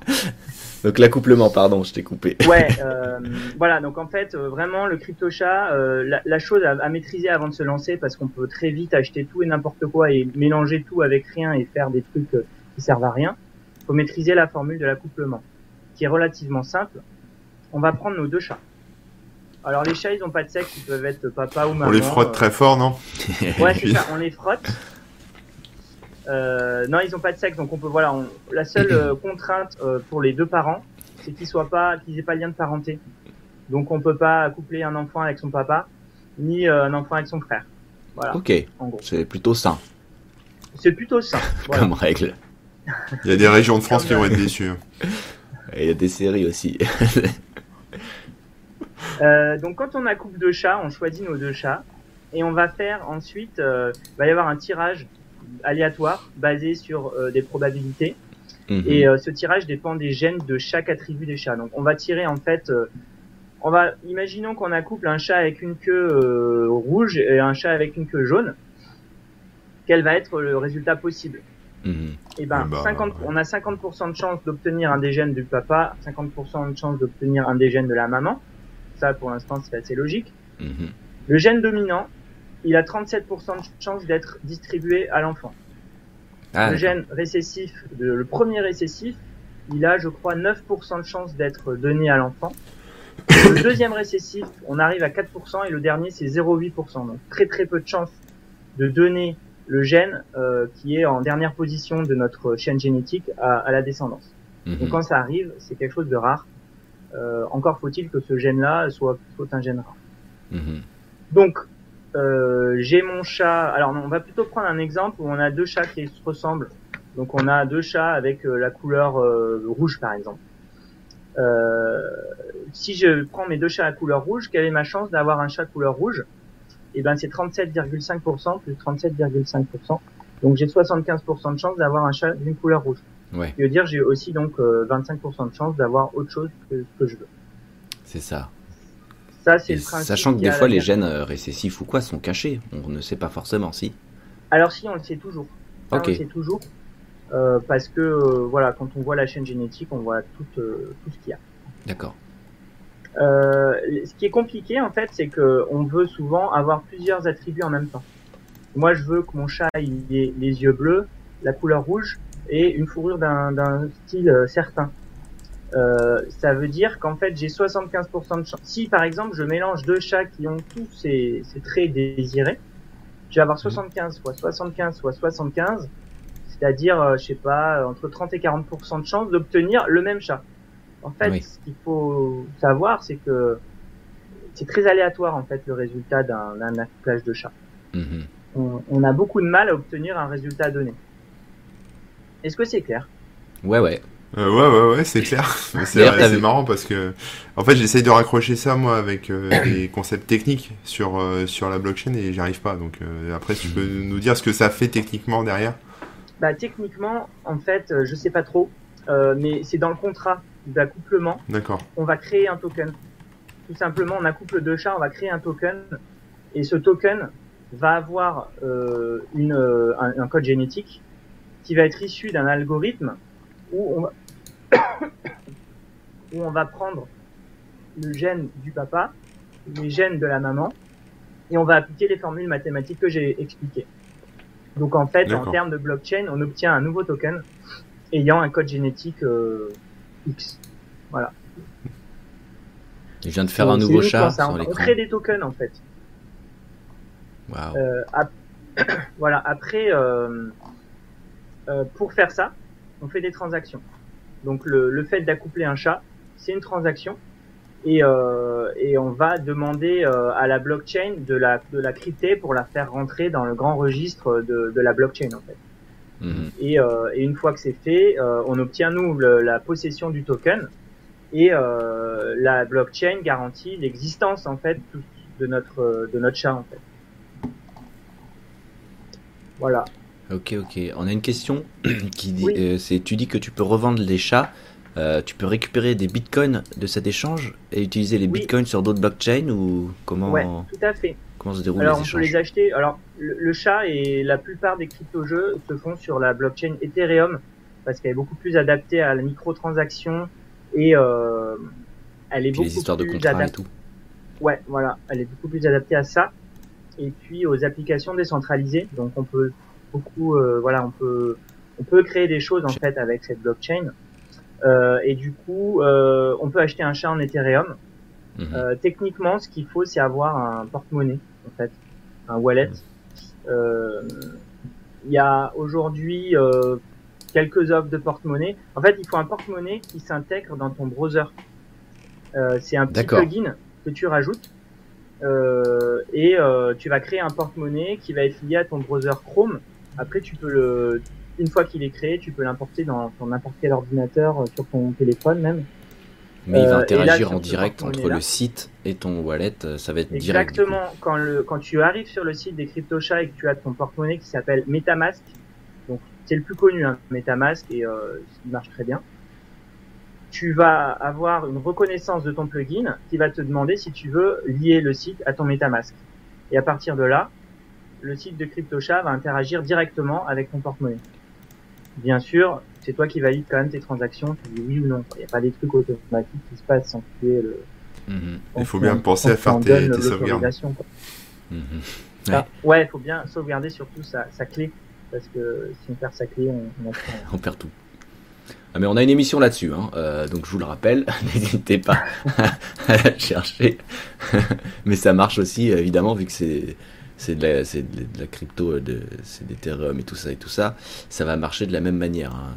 Donc l'accouplement, pardon, je t'ai coupé. Ouais, euh, voilà. Donc en fait, euh, vraiment le crypto chat, euh, la, la chose à, à maîtriser avant de se lancer, parce qu'on peut très vite acheter tout et n'importe quoi et mélanger tout avec rien et faire des trucs euh, qui servent à rien. Faut maîtriser la formule de l'accouplement, qui est relativement simple. On va prendre nos deux chats. Alors les chats, ils ont pas de sexe, ils peuvent être papa ou maman. On les frotte euh, très fort, non Ouais, c'est ça, on les frotte. Euh, non, ils ont pas de sexe, donc on peut voilà. on- la seule euh, contrainte euh, pour les deux parents, c'est qu'ils soient pas, qu'ils aient pas de lien de parenté. Donc on peut pas accoupler un enfant avec son papa, ni euh, un enfant avec son frère. Voilà, Ok, en gros. c'est plutôt sain C'est plutôt ça. Voilà. comme règle. Il y a des régions de France qui vont être déçues. Et il y a des séries aussi. Euh, donc quand on accoupe deux chats, on choisit nos deux chats et on va faire ensuite, euh, il va y avoir un tirage aléatoire basé sur euh, des probabilités. Mhm. Et euh, ce tirage dépend des gènes de chaque attribut des chats. Donc on va tirer en fait, euh, on va, imaginons qu'on accouple un chat avec une queue euh, rouge et un chat avec une queue jaune. Quel va être le résultat possible? Eh ben, Eh ben, 50, ouais. on a 50% de chance d'obtenir un des gènes du papa, 50% de chance d'obtenir un des gènes de la maman. Ça, pour l'instant, c'est assez logique. Mhm. Le gène dominant, il a 37% de chance d'être distribué à l'enfant. Ah, le gène récessif, le, premier récessif, il a, je crois, 9% de chance d'être donné à l'enfant. Le deuxième récessif, on arrive à 4% et le dernier, c'est 0,8%. Donc très très peu de chance de donner le gène euh, qui est en dernière position de notre chaîne génétique à, à la descendance. Donc Mhm. quand ça arrive, c'est quelque chose de rare. Euh, encore faut-il que ce gène-là soit, soit un gène rare. Mhm. Donc, euh, j'ai mon chat. Alors, on va plutôt prendre un exemple où on a deux chats qui se ressemblent. Donc, on a deux chats avec euh, la couleur euh, rouge, par exemple. Euh, si je prends mes deux chats à couleur rouge, quelle est ma chance d'avoir un chat couleur rouge? Eh ben, c'est 37,5% plus 37,5%. Donc, j'ai 75% de chance d'avoir un chat d'une couleur rouge. Ouais, qui veut dire j'ai aussi donc euh, 25% de chance d'avoir autre chose que ce que je veux. c'est ça. Ça, c'est le principe. sachant que des fois, les gènes euh, récessifs ou quoi sont cachés. On ne sait pas forcément si. Alors si, on le sait toujours. Ça, Ok. On le sait toujours. Euh, parce que euh, voilà, quand on voit la chaîne génétique, on voit tout, euh, tout ce qu'il y a. D'accord. Euh, ce qui est compliqué en fait, c'est que on veut souvent avoir plusieurs attributs en même temps. Moi, je veux que mon chat il ait les yeux bleus, la couleur rouge et une fourrure d'un d'un style euh, certain. Euh, ça veut dire qu'en fait, j'ai 75% de chance. Si par exemple, je mélange deux chats qui ont tous ces, ces traits désirés, je vais avoir 75 soit 75 soit 75, c'est-à-dire, euh, je sais pas, entre 30 et 40% de chance d'obtenir le même chat. En fait, Oui. ce qu'il faut savoir, c'est que c'est très aléatoire en fait le résultat d'un accouplage de chats. Mhm. On, on a beaucoup de mal à obtenir un résultat donné. Est-ce que c'est clair? Ouais, ouais. Euh, ouais, ouais, ouais, c'est clair. C'est marrant parce que, en fait, j'essaye de raccrocher ça, moi, avec euh, des concepts techniques sur, euh, sur la blockchain et j'y arrive pas. Donc, euh, après, si tu peux nous dire ce que ça fait techniquement derrière? Bah, techniquement, en fait, euh, je sais pas trop, euh, mais c'est dans le contrat d'accouplement. D'accord. On va créer un token. Tout simplement, on accouple deux chats, on va créer un token. Et ce token va avoir euh, une, euh, un, un code génétique qui va être issu d'un algorithme où on va, où on va prendre le gène du papa, les gènes de la maman, et on va appliquer les formules mathématiques que j'ai expliquées. Donc en fait, en termes de blockchain, on obtient un nouveau token ayant un code génétique euh, X. Je viens de faire Donc, un nouveau chat ça. sur On crée des tokens en fait. Waouh. Euh, ap- voilà. Après, euh, euh, pour faire ça, on fait des transactions. Donc le, le fait d'accoupler un chat, c'est une transaction. Et, euh, et on va demander euh, à la blockchain de la, de la crypter pour la faire rentrer dans le grand registre de, de la blockchain en fait. Mhm. Et, et une fois que c'est fait, on obtient nous le- la possession du token et la blockchain garantit l'existence en fait de notre de notre chat en fait. Voilà. Ok, ok. On a une question qui dit, Oui. euh, c'est, tu dis que tu peux revendre les chats, euh, tu peux récupérer des bitcoins de cet échange et utiliser les Oui. bitcoins sur d'autres blockchains ou comment, Ouais, tout à fait. comment se déroulent Alors les on peut échanges? les acheter. Alors le, le chat et la plupart des crypto-jeux se font sur la blockchain Ethereum parce qu'elle est beaucoup plus adaptée à la microtransaction et euh, elle est beaucoup les histoires de plus contrats et tout. Ouais, voilà, elle est beaucoup plus adaptée à ça. Et puis aux applications décentralisées. Donc on peut beaucoup, euh, voilà, on peut, on peut créer des choses en fait avec cette blockchain. Euh, et du coup, euh, on peut acheter un chat en Ethereum. Mhm. Euh, techniquement, ce qu'il faut, c'est avoir un porte-monnaie, en fait, un wallet. Euh, Il y a aujourd'hui euh, quelques offres de porte-monnaie. En fait, il faut un porte-monnaie qui s'intègre dans ton browser. Euh, c'est un petit plugin que tu rajoutes euh, et euh, tu vas créer un porte-monnaie qui va être lié à ton browser Chrome. Après, tu peux le, une fois qu'il est créé, tu peux l'importer dans n'importe quel ordinateur, euh, sur ton téléphone même. Mais il va euh, là, interagir en direct entre le site et ton wallet, euh, ça va être direct. du coup. Exactement. Quand le quand tu arrives sur le site des CryptoChats et que tu as ton porte-monnaie qui s'appelle MetaMask, donc c'est le plus connu, hein, MetaMask et euh, il marche très bien. Tu vas avoir une reconnaissance de ton plugin qui va te demander si tu veux lier le site à ton MetaMask. Et à partir de là, le site de CryptoChat va interagir directement avec ton porte-monnaie. Bien sûr, c'est toi qui valides quand même tes transactions, tu dis oui ou non. Il n'y a pas des trucs automatiques qui se passent sans que tu aies le, Mhm, Il faut bien penser à faire tes- sauvegardes. mhm. Ah, ouais, il faut bien sauvegarder surtout sa, sa clé. Parce que si on perd sa clé. On perd tout. Ah, mais on a une émission là-dessus, hein, euh, donc je vous le rappelle, n'hésitez pas à la chercher. mais ça marche aussi, évidemment, vu que c'est c'est de la de la crypto, euh, de, c'est d'Ethereum et tout ça et tout ça, ça va marcher de la même manière. hein.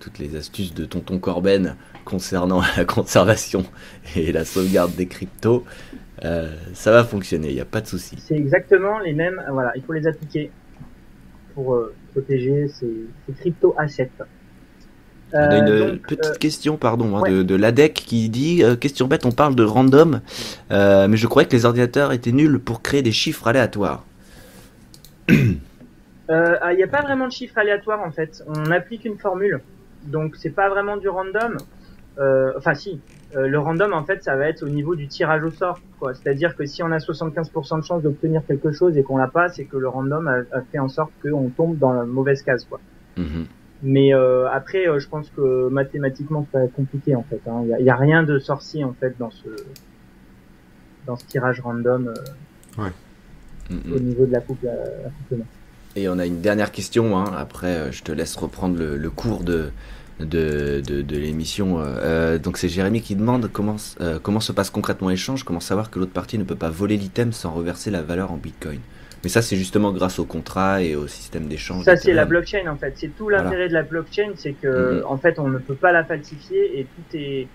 Toutes les astuces de Tonton Corben concernant la conservation et la sauvegarde des cryptos, euh, ça va fonctionner, il n'y a pas de souci. C'est exactement les mêmes. Voilà, il faut les appliquer pour euh, protéger ces, ces crypto assets. On a une Euh, donc, petite euh, question, pardon, hein, ouais. de, de l'ADEC qui dit euh, Question bête, on parle de random, mais je croyais que les ordinateurs étaient nuls pour créer des chiffres aléatoires. Ah, Il n'y a pas vraiment de chiffre aléatoire en fait. On applique une formule. Donc c'est pas vraiment du random. Enfin si. Le random en fait ça va être au niveau du tirage au sort. C'est-à-dire que si on a 75% de chance d'obtenir quelque chose et qu'on l'a pas, c'est que le random a, a fait en sorte qu'on tombe dans la mauvaise case. quoi. Mhm. Mais euh, après euh, je pense que mathématiquement c'est pas compliqué en fait. Il n'y a, y a rien de sorcier en fait dans ce dans ce tirage random euh, au niveau de la coupe la, la couplement. Et on a une dernière question, hein, après euh, je te laisse reprendre le, le cours de, de, de, de l'émission. Euh, donc c'est Jérémy qui demande comment, s- euh, comment se passe concrètement l'échange, comment savoir que l'autre partie ne peut pas voler l'item sans reverser la valeur en bitcoin. Mais ça c'est justement grâce au contrat et au système d'échange. Ça, c'est la blockchain, en fait. C'est tout l'intérêt de la blockchain, c'est que, Mhm. en fait, on ne peut pas la falsifier et tout est,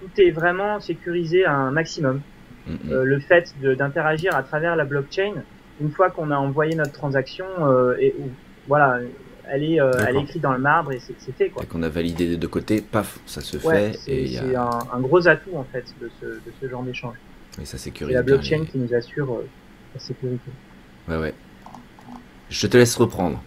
tout est vraiment sécurisé à un maximum. Mhm. Euh, le fait d'interagir à travers la blockchain, une fois qu'on a envoyé notre transaction, euh, et voilà, Elle est, euh, elle est écrite dans le marbre et c'est fait quoi. Et qu'on a validé des deux côtés, paf, ça se Ouais, fait c'est et, a- un, un gros atout en fait de ce, de ce genre d'échange. et ça C'est sécurise la bien blockchain les- qui nous assure euh, la sécurité. Ouais, ouais. Je te laisse reprendre.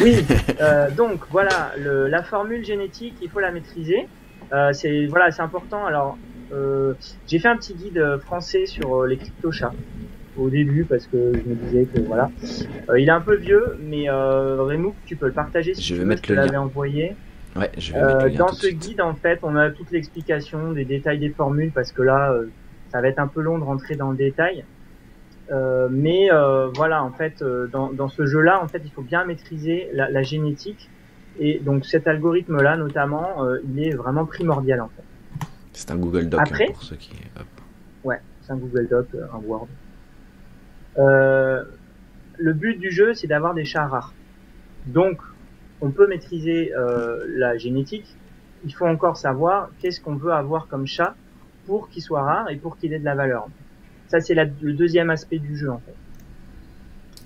Oui, euh, donc voilà, le, la formule génétique, il faut la maîtriser. Euh, c'est voilà, c'est important. Alors, euh, j'ai fait un petit guide français sur les cryptochats au début parce que je me disais que voilà, il est un peu vieux, mais euh, tu peux le partager si Je tu vais veux, mettre je te le lien. l'avais envoyé. Ouais, je vais mettre le lien dans ce suite. guide, en fait, on a toute l'explication des détails des formules parce que là, ça va être un peu long de rentrer dans le détail. Euh, mais euh, voilà, en fait, euh, dans, dans ce jeu-là, en fait, il faut bien maîtriser la, la génétique. Et donc cet algorithme-là, notamment, euh, il est vraiment primordial en fait. C'est un Google Doc hein, pour ceux qui. hop. Ouais, c'est un Google Doc, euh, un Word. Euh, le but du jeu, c'est d'avoir des chats rares. Donc, on peut maîtriser euh, la génétique. Il faut encore savoir qu'est-ce qu'on veut avoir comme chat pour qu'il soit rare et pour qu'il ait de la valeur. Ça, c'est le deuxième aspect du jeu en fait.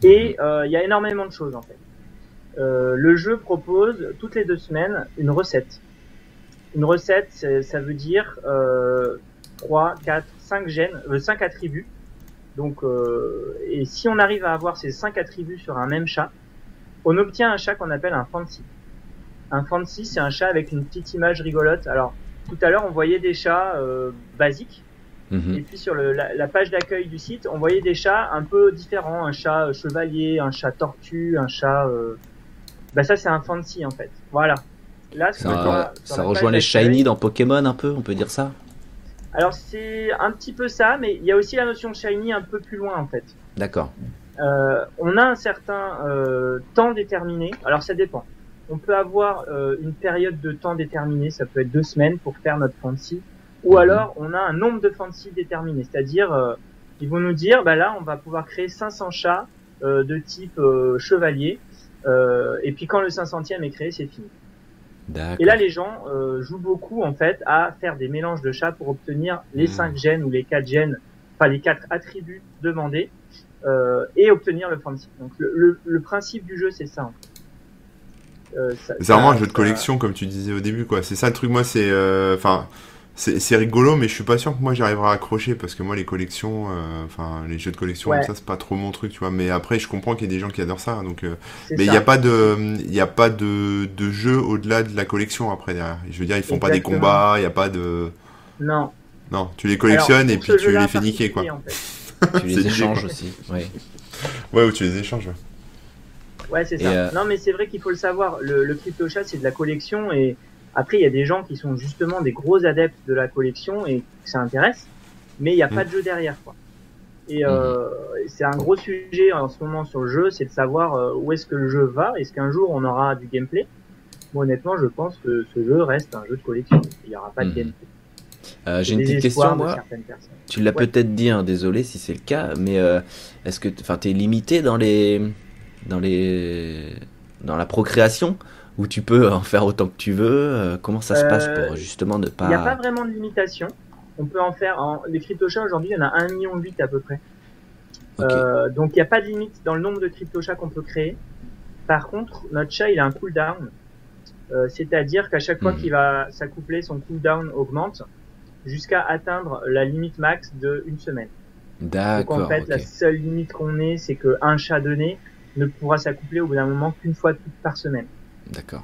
Et euh, il y a énormément de choses en fait. Euh, le jeu propose toutes les deux semaines une recette. Une recette, c'est- ça veut dire euh, 3, 4, 5 gènes, euh, 5 attributs. Donc, euh, et si on arrive à avoir ces 5 attributs sur un même chat, on obtient un chat qu'on appelle un fancy. Un fancy, c'est un chat avec une petite image rigolote. Alors, tout à l'heure, on voyait des chats euh, basiques. Mhm. Et puis sur le, la, la page d'accueil du site, on voyait des chats un peu différents, un chat euh, chevalier, un chat tortue, un chat. Euh... Bah ça c'est un fancy en fait. Voilà. Là, Ça, voit ça rejoint les shiny dans Pokémon un peu, on peut dire ça? Alors c'est un petit peu ça, mais il y a aussi la notion de shiny un peu plus loin en fait. D'accord. Euh, on a un certain temps déterminé. Alors ça dépend. On peut avoir une période de temps déterminée, ça peut être deux semaines pour faire notre fancy, ou alors on a un nombre de fancy déterminé, c'est-à-dire euh, ils vont nous dire, bah là on va pouvoir créer 500 chats euh, de type euh, chevalier, euh, et puis quand le 500e est créé, c'est fini. D'accord. Et là les gens euh, jouent beaucoup en fait à faire des mélanges de chats pour obtenir les Mhm. 5 gènes ou les 4 gènes, enfin les 4 attributs demandés euh, et obtenir le fancy. Donc le, le, le principe du jeu c'est ça. en fait. Euh, ça- C'est vraiment un jeu de ça- collection, comme tu disais au début, quoi. C'est ça le truc, moi, c'est. euh, Enfin. c'est c'est rigolo, mais je suis pas sûr que moi j'arriverai à accrocher parce que moi les collections, euh, enfin les jeux de collection Ouais. comme ça c'est pas trop mon truc, tu vois. Mais après je comprends qu'il y a des gens qui adorent ça, donc. euh, mais il n'y a pas de, il y a pas de, de jeu au-delà de la collection après derrière. Je veux dire ils font pas des combats, il y a pas de, Non. non, tu les collectionnes Alors, et puis tu les fais niquer quoi. particulier, en fait. Tu les échanges aussi. Ouais. Ouais, ou tu les échanges. ouais. Ouais, c'est ça. euh, Non, mais c'est vrai qu'il faut le savoir. Le, le crypto chat, c'est de la collection et après, il y a des gens qui sont justement des gros adeptes de la collection et que ça intéresse, mais il n'y a pas Mm. de jeu derrière, quoi. Et euh, c'est un gros sujet en ce moment sur le jeu, c'est de savoir euh, où est-ce que le jeu va. Est-ce qu'un jour on aura du gameplay? Moi, honnêtement, je pense que ce jeu reste un jeu de collection. Il n'y aura pas de Mhm. gameplay. Euh, J'ai une petite question, moi. Tu l'as Ouais. peut-être dit, hein, désolé si c'est le cas, mais euh, est-ce que, enfin, t'es limité dans les, dans les, dans la procréation? Où tu peux en faire autant que tu veux euh, Comment ça se passe Euh, pour justement ne Il n'y a pas pas vraiment de limitation. On peut en faire. En... Les crypto-chats aujourd'hui, il y en a 1,8 million à peu près. Euh, donc il n'y a pas de limite dans le nombre de crypto-chats qu'on peut créer. Par contre, notre chat, il a un cooldown. Euh, C'est-à-dire qu'à chaque fois Mhm. qu'il va s'accoupler, son cooldown augmente jusqu'à atteindre la limite max de une semaine. Donc D'accord. en fait, la seule limite qu'on ait, c'est qu'un chat donné ne pourra s'accoupler au bout d'un moment qu'une fois par semaine. D'accord.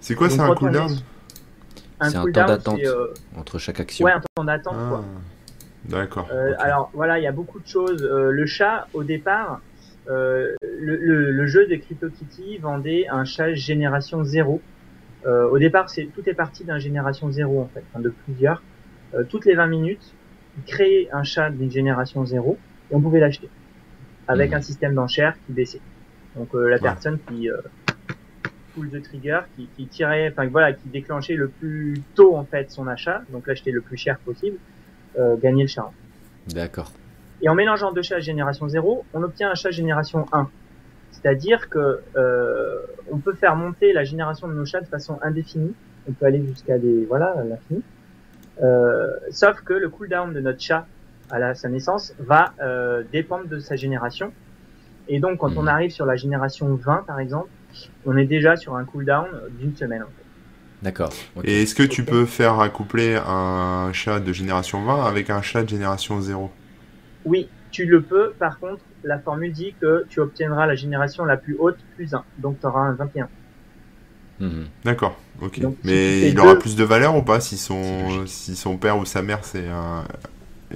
C'est quoi, c'est un cooldown C'est un temps cooldown, d'attente. euh, Entre chaque action. ouais, un temps d'attente. Ah, quoi. D'accord. Euh. Alors voilà, il y a beaucoup de choses. Euh, le chat, au départ, euh, le, le- le jeu de CryptoKitty vendait un chat génération 0. Euh, au départ, c'est tout est parti d'un génération 0 en fait, enfin, de plusieurs. Euh, toutes les 20 minutes, ils créaient un chat d'une génération 0 et on pouvait l'acheter avec Mhm. un système d'enchères qui baissait. Donc euh, la personne qui the trigger, qui, qui tirait, enfin voilà, qui déclenchait le plus tôt en fait son achat, donc l'acheter le plus cher possible, euh, gagnait le chat. D'accord. Et en mélangeant deux chats génération 0, on obtient un chat génération 1. C'est-à-dire que euh, on peut faire monter la génération de nos chats de façon indéfinie. On peut aller jusqu'à des voilà l'infini. Euh, sauf que le cooldown de notre chat à la, sa naissance va euh, dépendre de sa génération. Et donc quand on Mhm. arrive sur la génération 20 par exemple, on est déjà sur un cooldown d'une semaine. En fait. D'accord. Et est-ce que tu peux faire accoupler un chat de génération 20 avec un chat de génération 0 Oui, tu le peux. Par contre, la formule dit que tu obtiendras la génération la plus haute plus 1. Donc tu auras un 21. Mhm. D'accord, ok. Donc, si tu Mais il aura plus de valeur ou pas si son, si son père ou sa mère c'est un-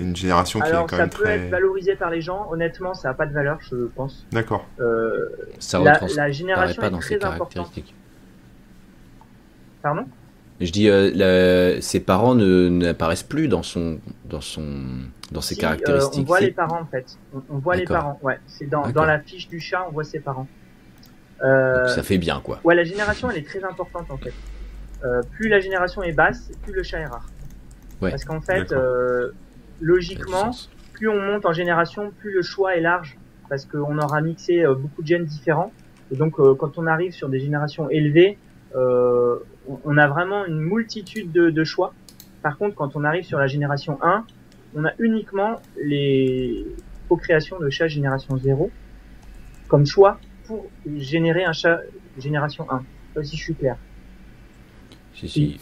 une génération qui Alors est quand ça même peut très... être valorisé par les gens. Honnêtement, ça n'a pas de valeur, je pense. D'accord, Euh, Ça la, génération pas est dans ses très importante. caractéristiques. Pardon? Je dis, euh, le- ses parents ne n'apparaissent plus dans son, dans son, dans ses Si, euh, caractéristiques. on voit les parents en fait. On, on voit les parents. Ouais, c'est dans, dans la fiche du chat, on voit ses parents. Euh, ça fait bien, quoi. Ouais, la génération, elle est très importante en fait. Euh, plus la génération est basse, plus le chat est rare. Ouais. Parce qu'en fait, euh, Ça logiquement, plus on monte en génération, plus le choix est large. Parce qu'on aura mixé euh, beaucoup de gènes différents. Et donc, euh, quand on arrive sur des générations élevées, euh, on- a vraiment une multitude de, de choix. Par contre, quand on arrive sur la génération 1, on a uniquement les procréations de chats génération 0 comme choix pour générer un chat génération 1. Ça aussi, je suis clair. Si, si.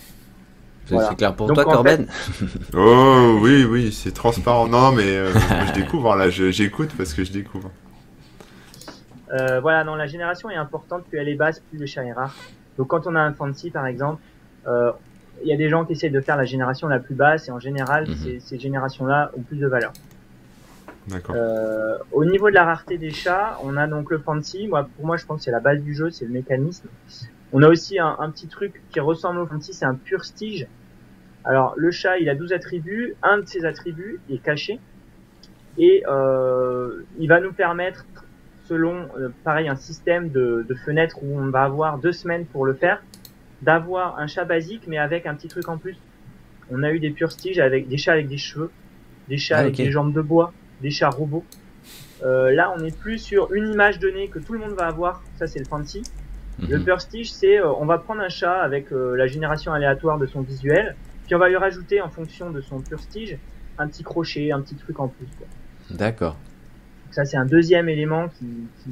C'est Voilà. c'est clair pour Donc, toi, en Corben Oh oui, oui, c'est transparent. Non, mais euh, moi, je découvre là, je- j'écoute parce que je découvre. Euh, voilà, non, la génération est importante, plus elle est basse, plus le chat est rare. Donc quand on a un fancy par exemple, euh, il y a des gens qui essaient de faire la génération la plus basse et en général Mhm. ces, ces générations-là ont plus de valeur. D'accord. Euh, au niveau de la rareté des chats, on a donc le fancy. Moi, pour moi, je pense que c'est la base du jeu, c'est le mécanisme. On a aussi un, un petit truc qui ressemble au fancy, c'est un pur stige. Alors le chat, il a 12 attributs. Un de ces attributs est caché et euh, il va nous permettre, selon euh, pareil un système de, de fenêtres où on va avoir deux semaines pour le faire, d'avoir un chat basique mais avec un petit truc en plus. On a eu des purs stiges avec des chats avec des cheveux, des chats Ah, avec des jambes de bois, des chats robots. Euh, là, on est plus sur une image donnée que tout le monde va avoir. Ça, c'est le fancy. Le Mhm. Prestige, c'est euh, on va prendre un chat avec euh, la génération aléatoire de son visuel, puis on va lui rajouter en fonction de son Prestige un petit crochet, un petit truc en plus. D'accord. Ça, c'est un deuxième élément qui, qui...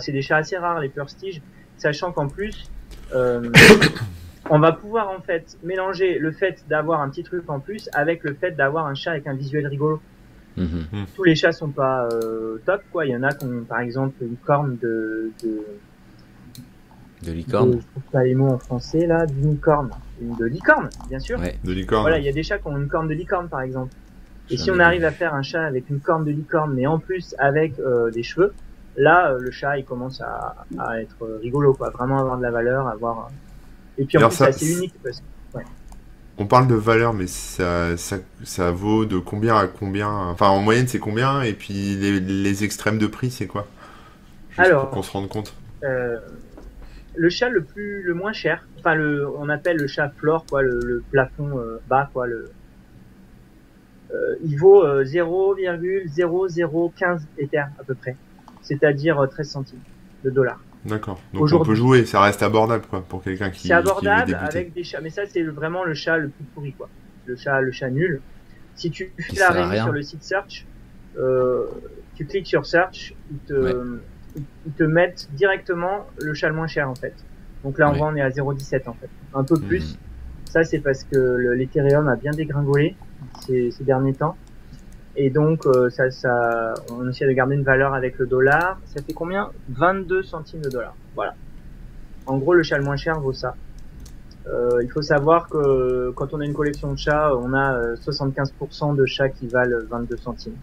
c'est des chats assez rares les Prestige, sachant qu'en plus, euh, on va pouvoir en fait mélanger le fait d'avoir un petit truc en plus avec le fait d'avoir un chat avec un visuel rigolo. Mhm. Tous les chats sont pas euh, top, quoi. Il y en a qui ont, par exemple, une corne de, de De de- licorne je trouve pas les mots en français là, d'unicorne, de licorne, bien sûr. Ouais. De licorne. Voilà, il y a des chats qui ont une corne de licorne par exemple. Et si on arrive à faire un chat avec une corne de licorne, mais en plus avec euh, des cheveux, là euh, le chat il commence à, à être euh, rigolo, quoi, vraiment avoir de la valeur, avoir. euh, Et puis en Alors, plus ça- c'est assez unique parce que On parle de valeur, mais ça, ça, ça vaut de combien à combien? Enfin, en moyenne, c'est combien? Et puis les, les extrêmes de prix, c'est quoi? Juste Alors- pour qu'on se rende compte. euh, le chat le plus le moins cher, enfin le on appelle le chat floor quoi, le, le plafond euh, bas quoi, le euh, il vaut euh, 0,0015 Ether à peu près, c'est-à-dire euh, 13 centimes de dollars. D'accord. Donc on peut jouer, ça reste abordable, quoi, pour quelqu'un qui, C'est qui veut abordable avec des chats, mais ça c'est vraiment le chat le plus pourri quoi, le chat le chat nul. Si tu fais la rien. sur le site search, euh, tu cliques sur search, ils te ils te mettent directement le chat le moins cher en fait. Donc là on Ouais. voit on est à 0,17 en fait, un peu plus. Mhm. Ça, c'est parce que le- l'Ethereum a bien dégringolé ces, ces derniers temps. Et donc, euh, ça, ça, on essaie de garder une valeur avec le dollar. Ça fait combien? 22 centimes de dollar. Voilà. En gros, le chat le moins cher vaut ça. Euh, il faut savoir que quand on a une collection de chats, on a euh, 75% de chats qui valent 22 centimes.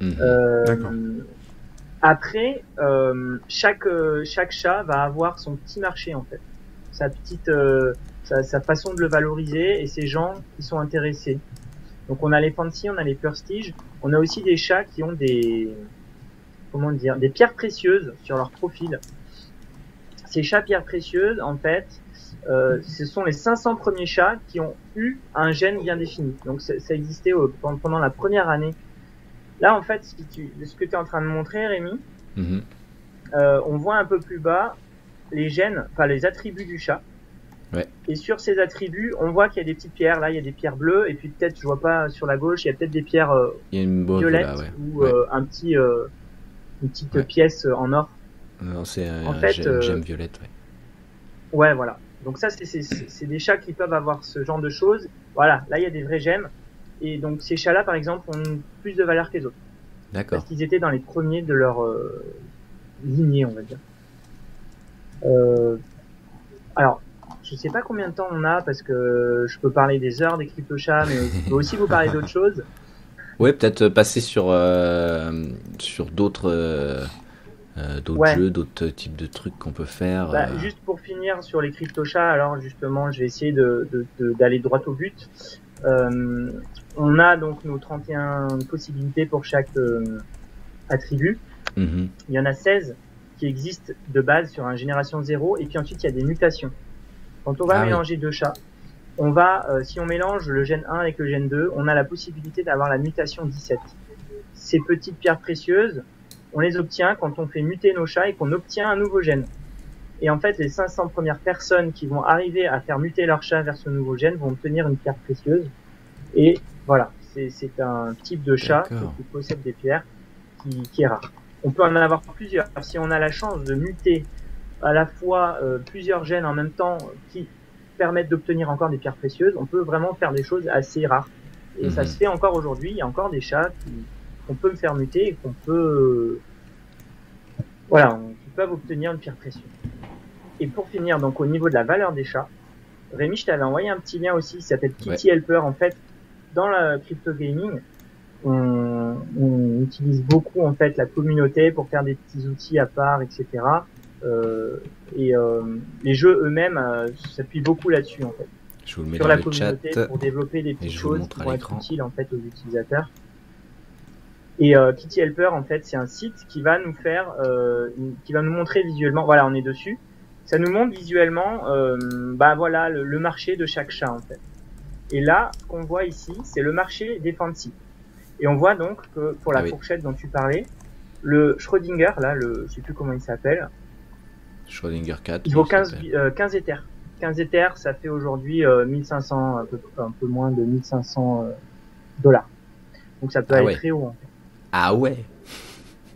Mhm. Euh, D'accord. Après, euh, chaque euh, chaque chat va avoir son petit marché en fait, sa petite euh, sa, sa façon de le valoriser et ses gens qui sont intéressés. Donc on a les fancy, on a les prestige, on a aussi des chats qui ont des comment dire des pierres précieuses sur leur profil. Ces chats pierres précieuses, en fait, euh, ce sont les 500 premiers chats qui ont eu un gène bien défini. Donc ça, existait au- pendant la première année. Là, en fait, ce, qui tu, ce que tu es en train de montrer, Rémi, Mhm. euh, on voit un peu plus bas les gènes, enfin les attributs du chat. Ouais. Et sur ces attributs, on voit qu'il y a des petites pierres. Là, il y a des pierres bleues, et puis peut-être, je vois pas sur la gauche, il y a peut-être des pierres euh, Il y a une bonne violettes là, ouais. ou Ouais. euh, un petit, euh, une petite pièce en or. Non, c'est un En fait, gemme, euh, gemme violette, ouais. Voilà. Donc ça, c'est des chats qui peuvent avoir ce genre de choses. Voilà, là, il y a des vrais gemmes. Et donc ces chats-là, par exemple, ont plus de valeur que les autres. Parce D'accord. qu'ils étaient dans les premiers de leur euh, lignée, on va dire. Euh, alors, je sais pas combien de temps on a, parce que je peux parler des heures des crypto-chats, mais je peux aussi vous parler d'autres choses. Ouais, peut-être passer sur, euh, sur d'autres euh, euh, d'autres Ouais. jeux, d'autres types de trucs qu'on peut faire. Bah, euh. juste pour finir sur les crypto-chats, alors justement, je vais essayer de- de- de- d'aller droit au but. Euh, on a donc nos 31 possibilités pour chaque euh, attribut. Mhm. Il y en a 16 qui existent de base sur un génération 0, et puis ensuite il y a des mutations. Quand on va Ah oui. mélanger deux chats, on va, euh, si on mélange le gène 1 avec le gène 2, on a la possibilité d'avoir la mutation 17. Ces petites pierres précieuses, on les obtient quand on fait muter nos chats et qu'on obtient un nouveau gène. Et en fait, les 500 premières personnes qui vont arriver à faire muter leur chat vers ce nouveau gène vont obtenir une pierre précieuse. Et voilà, c'est un type de chat qui possède des pierres qui, qui est rare. On peut en avoir plusieurs. Si on a la chance de muter à la fois euh, plusieurs gènes en même temps qui permettent d'obtenir encore des pierres précieuses, on peut vraiment faire des choses assez rares. Et ça Mhm. se fait encore aujourd'hui. Il y a encore des chats qui- qu'on peut me faire muter et qu'on peut, voilà, on- qui peuvent obtenir une pierre précieuse. Et pour finir, donc au niveau de la valeur des chats, Rémi, je t'avais envoyé un petit lien aussi, qui s'appelle Kitty Helper. En fait, dans la crypto gaming, on, on utilise beaucoup en fait la communauté pour faire des petits outils à part, etc. Euh, et euh, les jeux eux-mêmes euh, s'appuient beaucoup là-dessus en fait Je vous le mets sur dans la le communauté chat. pour développer des petites choses qui vont être utiles en fait aux utilisateurs. Et euh, Kitty Helper en fait c'est un site qui va nous faire, euh, une- qui va nous montrer visuellement. Voilà, on est dessus. Ça nous montre visuellement, euh, bah voilà le, le marché de chaque chat en fait. Et là, ce qu'on voit ici, c'est le marché fancy. Et on voit donc que pour la Ah oui. fourchette dont tu parlais, le Schrödinger là, le, je sais plus comment il s'appelle, Schrödinger 4. il vaut ça 15, s'appelle. bi- euh, 15 éthers. 15 éthers, ça fait aujourd'hui euh, 1500, un peu, un peu moins de 1500 euh, dollars. Donc ça peut Ah aller ouais. très haut. en fait. Ah ouais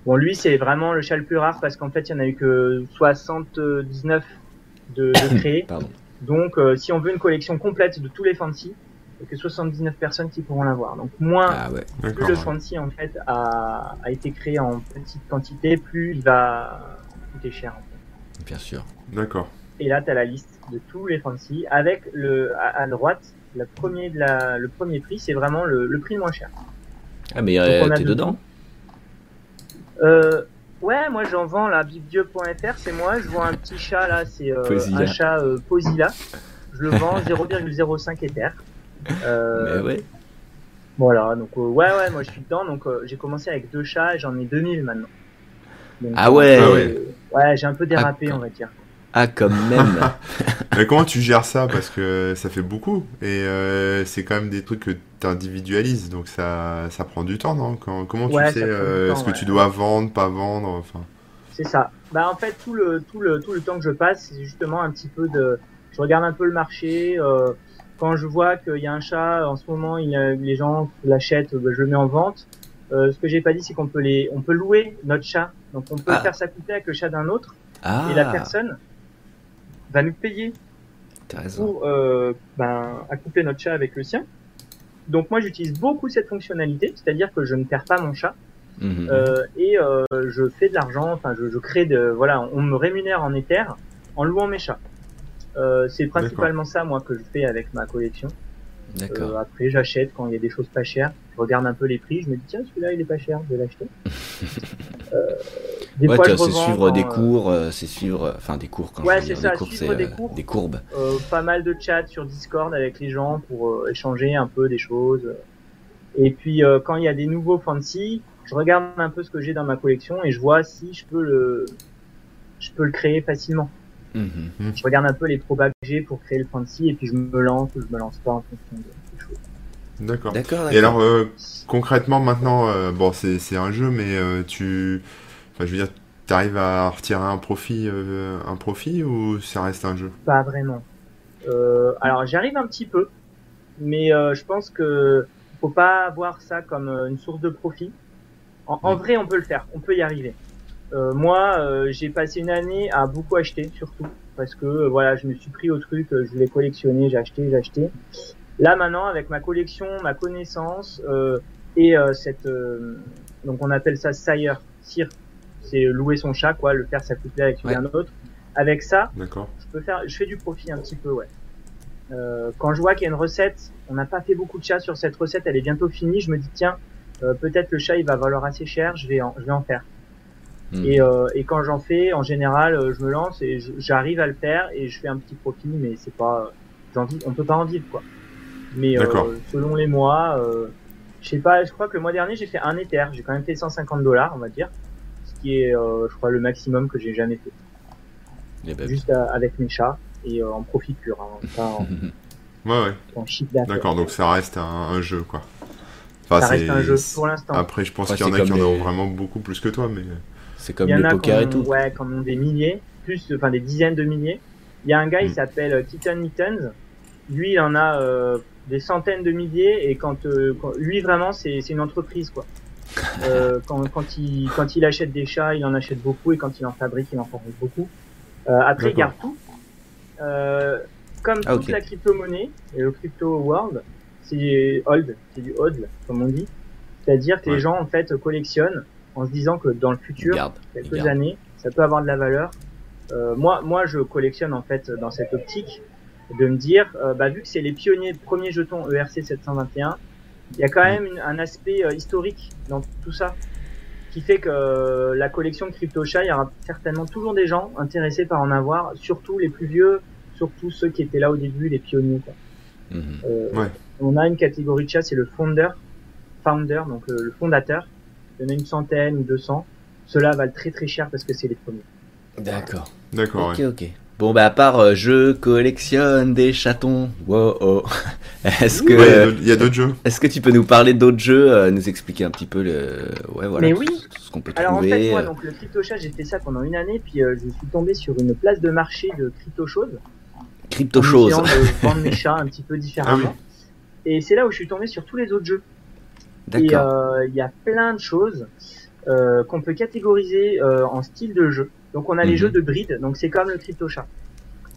Bon, lui, c'est vraiment le chat le plus rare parce qu'en fait, il y en a eu que 79 de, de créés. Pardon. Donc, euh, si on veut une collection complète de tous les fancy, il y a que 79 personnes qui pourront l'avoir. Donc, moins Ah ouais. plus le fancy en fait a, a été créé en petite quantité, plus il va coûter cher. en fait. Bien sûr. D'accord. Et là, tu as la liste de tous les fancy avec le à, à droite, le premier de la, le premier prix, c'est vraiment le, le prix le moins cher. Ah mais euh, t'es dedans? Euh, ouais, moi j'en vends la bibdieu.fr, c'est moi. Je vends un petit chat là, c'est euh, un chat euh, Posilla. Je le vends 0,05 Ether. Euh, Mais ouais. Voilà, donc euh, ouais, ouais, moi je suis dedans. Donc euh, j'ai commencé avec deux chats et j'en ai 2000 maintenant. Donc, Ah ouais. Euh, ouais, j'ai un peu dérapé, Ah, on va dire. Ah quand même. Mais comment tu gères ça? Parce que ça fait beaucoup. Et euh, c'est quand même des trucs que tu individualises. Donc ça, ça prend du temps, non? Quand- Comment tu sais ça euh, ce que ouais. tu dois vendre, pas vendre? Enfin... C'est ça. Bah en fait tout le tout le tout le temps que je passe, c'est justement un petit peu de je regarde un peu le marché euh, quand je vois qu'il y a un chat en ce moment, il y a, les gens l'achètent, bah, je le mets en vente. Euh, ce que j'ai pas dit c'est qu'on peut les on peut louer notre chat. Donc on peut Ah. faire s'accoupler avec le chat d'un autre Ah. et la personne va nous payer pour euh, ben, accoupler notre chat avec le sien. Donc moi j'utilise beaucoup cette fonctionnalité, c'est-à-dire que je ne perds pas mon chat. Mhm. Euh, et euh, je fais de l'argent, enfin je, je crée de voilà, on me rémunère en Ether en louant mes chats. Euh, c'est principalement ça moi que je fais avec ma collection. Euh, après j'achète quand il y a des choses pas chères, je regarde un peu les prix, je me dis tiens celui-là il est pas cher, je vais l'acheter. Euh, des ouais, fois tu je vois, c'est suivre des cours, euh, c'est suivre, enfin des cours quand Ouais, je ça, des cours, suivre des euh, cours. des courbes. euh, pas mal de chats sur Discord avec les gens pour échanger un peu des choses. Et puis quand il y a des nouveaux fancy, je regarde un peu ce que j'ai dans ma collection et je vois si je peux le je peux le créer facilement. Mhm. Je regarde un peu les probas que j'ai pour créer le fancy et puis je me lance ou je me lance pas en fonction de- des choses. D'accord. D'accord. Et alors, euh, concrètement, maintenant, euh, bon, c'est c'est un jeu, mais euh, tu. Enfin, je veux dire, tu arrives à retirer un profit, euh, un profit ou ça reste un jeu? Pas vraiment. Euh, alors j'arrive un petit peu, mais euh, je pense que faut pas voir ça comme une source de profit. En, en vrai, on peut le faire, on peut y arriver. Euh, moi, euh, j'ai passé une année à beaucoup acheter, surtout parce que euh, voilà, je me suis pris au truc, euh, je voulais collectionner, j'ai acheté, j'ai acheté. Là maintenant, avec ma collection, ma connaissance euh, et euh, cette, euh, donc on appelle ça sire, sire, c'est louer son chat, quoi, le faire s'accoupler avec Ouais. d'un autre. Avec ça, D'accord. je peux faire, je fais du profit un petit peu, ouais. Euh, quand je vois qu'il y a une recette, on n'a pas fait beaucoup de chats sur cette recette, elle est bientôt finie, je me dis tiens, euh, peut-être le chat il va valoir assez cher, je vais en, je vais en faire. Et, euh, et quand j'en fais, en général, euh, je me lance et j'arrive à le faire et je fais un petit profit, mais c'est pas, vis, on peut pas en vivre quoi. Mais euh, D'accord. selon les mois, euh, je sais pas, je crois que le mois dernier j'ai fait un Ether, j'ai quand même fait 150 dollars, on va dire, ce qui est, euh, je crois, le maximum que j'ai jamais fait, Eh ben, juste euh, avec mes chats et euh, en profit pur, hein, pas en, Ouais, ouais. en chiffre d'affaires. D'accord, donc ça reste un, un jeu, quoi. Enfin, ça reste un jeu pour l'instant. Après, je pense Ouais, qu'il y en a qui en ont vraiment beaucoup plus que toi, mais. C'est comme Il y en le a poker et tout. Ouais, ont des milliers, plus, enfin des dizaines de milliers. Il y a un gars, il Mm. s'appelle euh, Keaton Mittens. Lui, il en a euh, des centaines de milliers et quand, euh, quand- lui vraiment, c'est c'est une entreprise quoi. Euh, quand, quand il quand il achète des chats, il en achète beaucoup et quand il en fabrique, il en fabrique beaucoup. Euh, après, il garde tout. Euh, comme Ah, toute la crypto-monnaie et le crypto world, c'est hold, c'est du hodl comme on dit. C'est-à-dire que Ouais. les gens en fait collectionnent en se disant que dans le futur, Garde. quelques années, ça peut avoir de la valeur. Euh, moi, moi, je collectionne en fait dans cette optique de me dire, euh, bah, vu que c'est les pionniers premiers jetons ERC 721, il y a quand même une- un aspect euh, historique dans tout ça qui fait que euh, la collection de CryptoChat, il y aura certainement toujours des gens intéressés par en avoir, surtout les plus vieux, surtout ceux qui étaient là au début, les pionniers. Quoi. Mhm. Euh, Ouais. On a une catégorie de chat, c'est le founder, founder, donc euh, le fondateur. Il y en a une centaine ou 200. Ceux-là valent très très cher parce que c'est les premiers. D'accord. D'accord, Ok, ouais. ok. Bon, bah, à part euh, je collectionne des chatons. Wow, oh. Est-ce que, Ouais, il y a d'autres- il y a d'autres jeux. est-ce que tu peux nous parler d'autres jeux, euh, nous expliquer un petit peu le, ouais, voilà, Mais tout- oui. tout ce qu'on peut Alors en fait, moi, euh, donc le CryptoChat, j'ai fait ça pendant une année, puis euh, je suis tombé sur une place de marché de crypto choses. crypto en essayant de vendre mes chats un petit peu différemment. Ah Et c'est là où je suis tombé sur tous les autres jeux. Et euh, il y a plein de choses euh, qu'on peut catégoriser euh, en style de jeu. Donc on a les Mhm. jeux de breed, donc c'est comme le CryptoChat.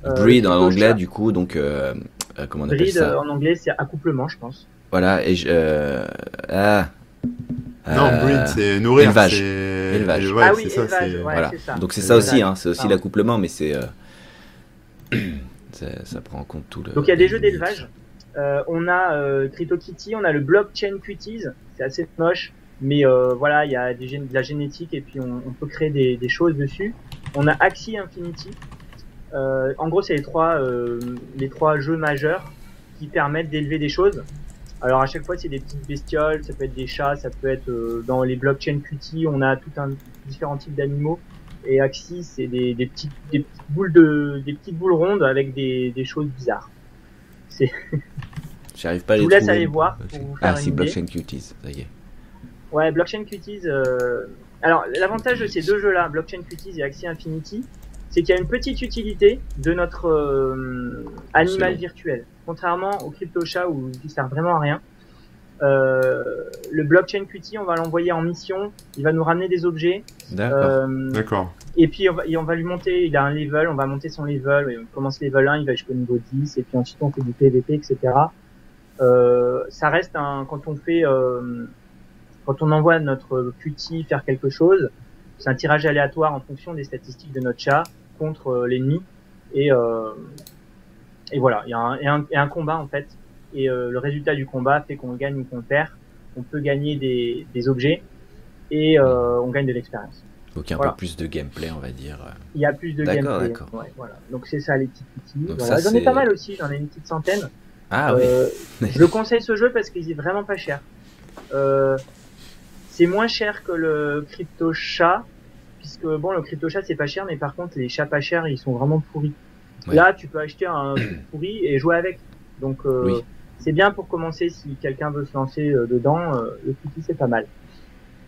Euh, Breed en anglais, du coup, donc, euh, euh, comment on appelle Breed ça euh, en anglais, c'est accouplement, je pense. Voilà, et je, euh, ah, Non, breed, c'est nourrir. élevage. c'est- Élevage. Ouais, ah oui, c'est ça, élevage, c'est- ouais, voilà. c'est ça. Donc c'est ça aussi, hein, c'est aussi l'accouplement, mais c'est, euh, c'est- ça prend en compte tout le. Donc il y a des jeux d'élevage. Euh, on a euh, CryptoKitty, on a le Blockchain Cuties, c'est assez moche, mais euh, voilà, il y a des de la génétique et puis on, peut créer des, choses dessus. On a Axie Infinity. En gros, c'est les trois les trois jeux majeurs qui permettent d'élever des choses. Alors à chaque fois, c'est des petites bestioles, ça peut être des chats, ça peut être euh, dans les Blockchain Cuties, on a tout un différents types d'animaux. Et Axie, c'est des, des petites des petites boules de des petites boules rondes avec des, des choses bizarres. J'arrive pas à Je les vous laisse aller voir vous Ah, idée. Blockchain Cuties, ça y est. Ouais, Blockchain Cuties. Euh... Alors, l'avantage de ces deux jeux-là, Blockchain Cuties et Axie Infinity, c'est qu'il y a une petite utilité de notre euh, animal virtuel. Contrairement au CryptoChat où il sert vraiment à rien. Euh, le blockchain Qt, on va l'envoyer en mission, il va nous ramener des objets, D'accord. euh, D'accord. et puis on va, et on va lui monter, il a un level, on va monter son level, et on commence level 1, il va jusqu'au niveau 10, et puis ensuite on fait du PVP, etc. Euh, ça reste un, quand on fait, euh, quand on envoie notre Qt faire quelque chose, c'est un tirage aléatoire en fonction des statistiques de notre chat contre euh, l'ennemi, et, euh, et voilà, il y a un, et un, et un combat en fait, et euh, le résultat du combat fait qu'on gagne ou qu'on perd, on peut gagner des, des objets, et euh, on gagne de l'expérience. Donc il y a un voilà. peu plus de gameplay, on va dire. Il y a plus de gameplay. d'accord. Ouais, voilà. Donc c'est ça les petits outils. Voilà. J'en ai pas mal aussi, j'en ai une petite centaine. Ah oui. Euh, je conseille ce jeu parce qu'il est vraiment pas cher. Euh, c'est moins cher que le crypto chat, puisque bon le crypto chat c'est pas cher, mais par contre les chats pas chers ils sont vraiment pourris. Ouais. Là tu peux acheter un pourri et jouer avec. Donc euh, Oui. C'est bien pour commencer si quelqu'un veut se lancer euh, dedans. euh, le Qt c'est pas mal.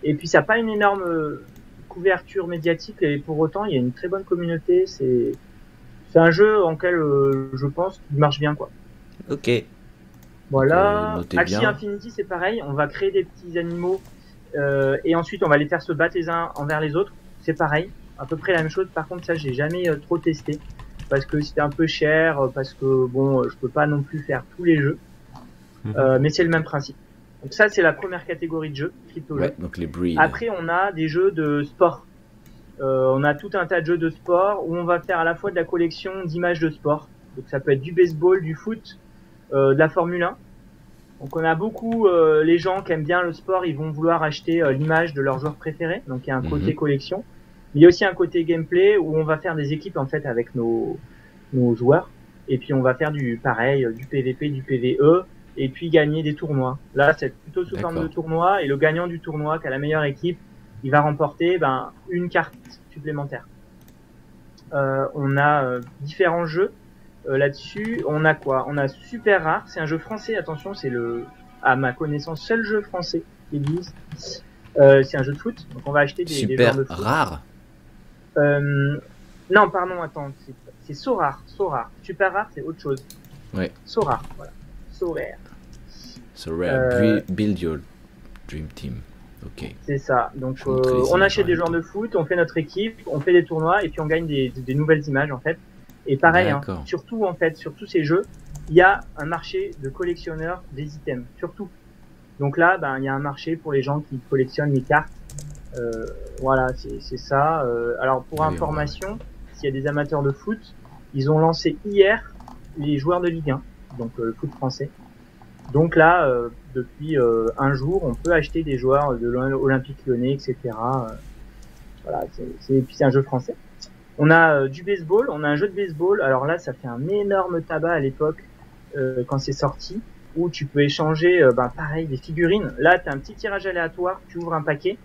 Et puis ça n'a pas une énorme euh, couverture médiatique et pour autant il y a une très bonne communauté. C'est c'est un jeu en lequel euh, je pense qu'il marche bien quoi. Ok. Voilà. Euh, Axie bien. Infinity, c'est pareil. On va créer des petits animaux euh, et ensuite on va les faire se battre les uns envers les autres. c'est pareil, à peu près la même chose. Par contre, ça, j'ai jamais trop testé parce que c'était un peu cher, parce que bon, je peux pas non plus faire tous les jeux, Mhm. Euh, mais c'est le même principe. Donc ça, c'est la première catégorie de jeux, crypto Ouais, donc les breeds. Après, on a des jeux de sport. Euh, on a tout un tas de jeux de sport où on va faire à la fois de la collection d'images de sport. Donc ça peut être du baseball, du foot, euh, de la Formule 1. Donc on a beaucoup euh, les gens qui aiment bien le sport, ils vont vouloir acheter euh, l'image de leur joueur préféré. Donc il y a un Mhm. côté collection. Mais il y a aussi un côté gameplay où on va faire des équipes en fait avec nos, nos joueurs. Et puis on va faire du pareil, euh, du PVP, du PVE, et puis gagner des tournois. Là c'est plutôt sous forme de tournoi, et le gagnant du tournoi qui a la meilleure équipe, il va remporter ben, une carte supplémentaire. Euh, on a euh, différents jeux euh, là-dessus. On a quoi? On a Super Rare, c'est un jeu français, attention, c'est le, à ma connaissance, seul jeu français qui existe. C'est un jeu de foot, donc on va acheter des, des Super joueurs de foot. rare. Non, pardon, attends, c'est- c'est So Rare, So Rare. Super Rare, c'est autre chose. Ouais. So Rare, voilà. So Rare, So rare. Euh, Build your dream team. Ok. c'est ça. Donc euh, on achète des joueurs de foot, on fait notre équipe, on fait des tournois et puis on gagne des, nouvelles images en fait. Et pareil, hein, surtout en fait, sur tous ces jeux, il y a un marché de collectionneurs des items, surtout. Donc là, ben il y a un marché pour les gens qui collectionnent les cartes. Euh, voilà, c'est ça. Alors pour Oui, information, s'il y a des amateurs de foot, ils ont lancé hier les joueurs de Ligue 1, donc euh, le foot français. Donc là, euh, depuis euh, un jour, on peut acheter des joueurs de l'Olympique Lyonnais, etc. Voilà, c'est- c'est puis c'est un jeu français. On a euh, du baseball, on a un jeu de baseball. Alors là, ça fait un énorme tabac à l'époque euh, quand c'est sorti, où tu peux échanger, euh, ben, pareil, des figurines. Là, tu as un petit tirage aléatoire, tu ouvres un paquet,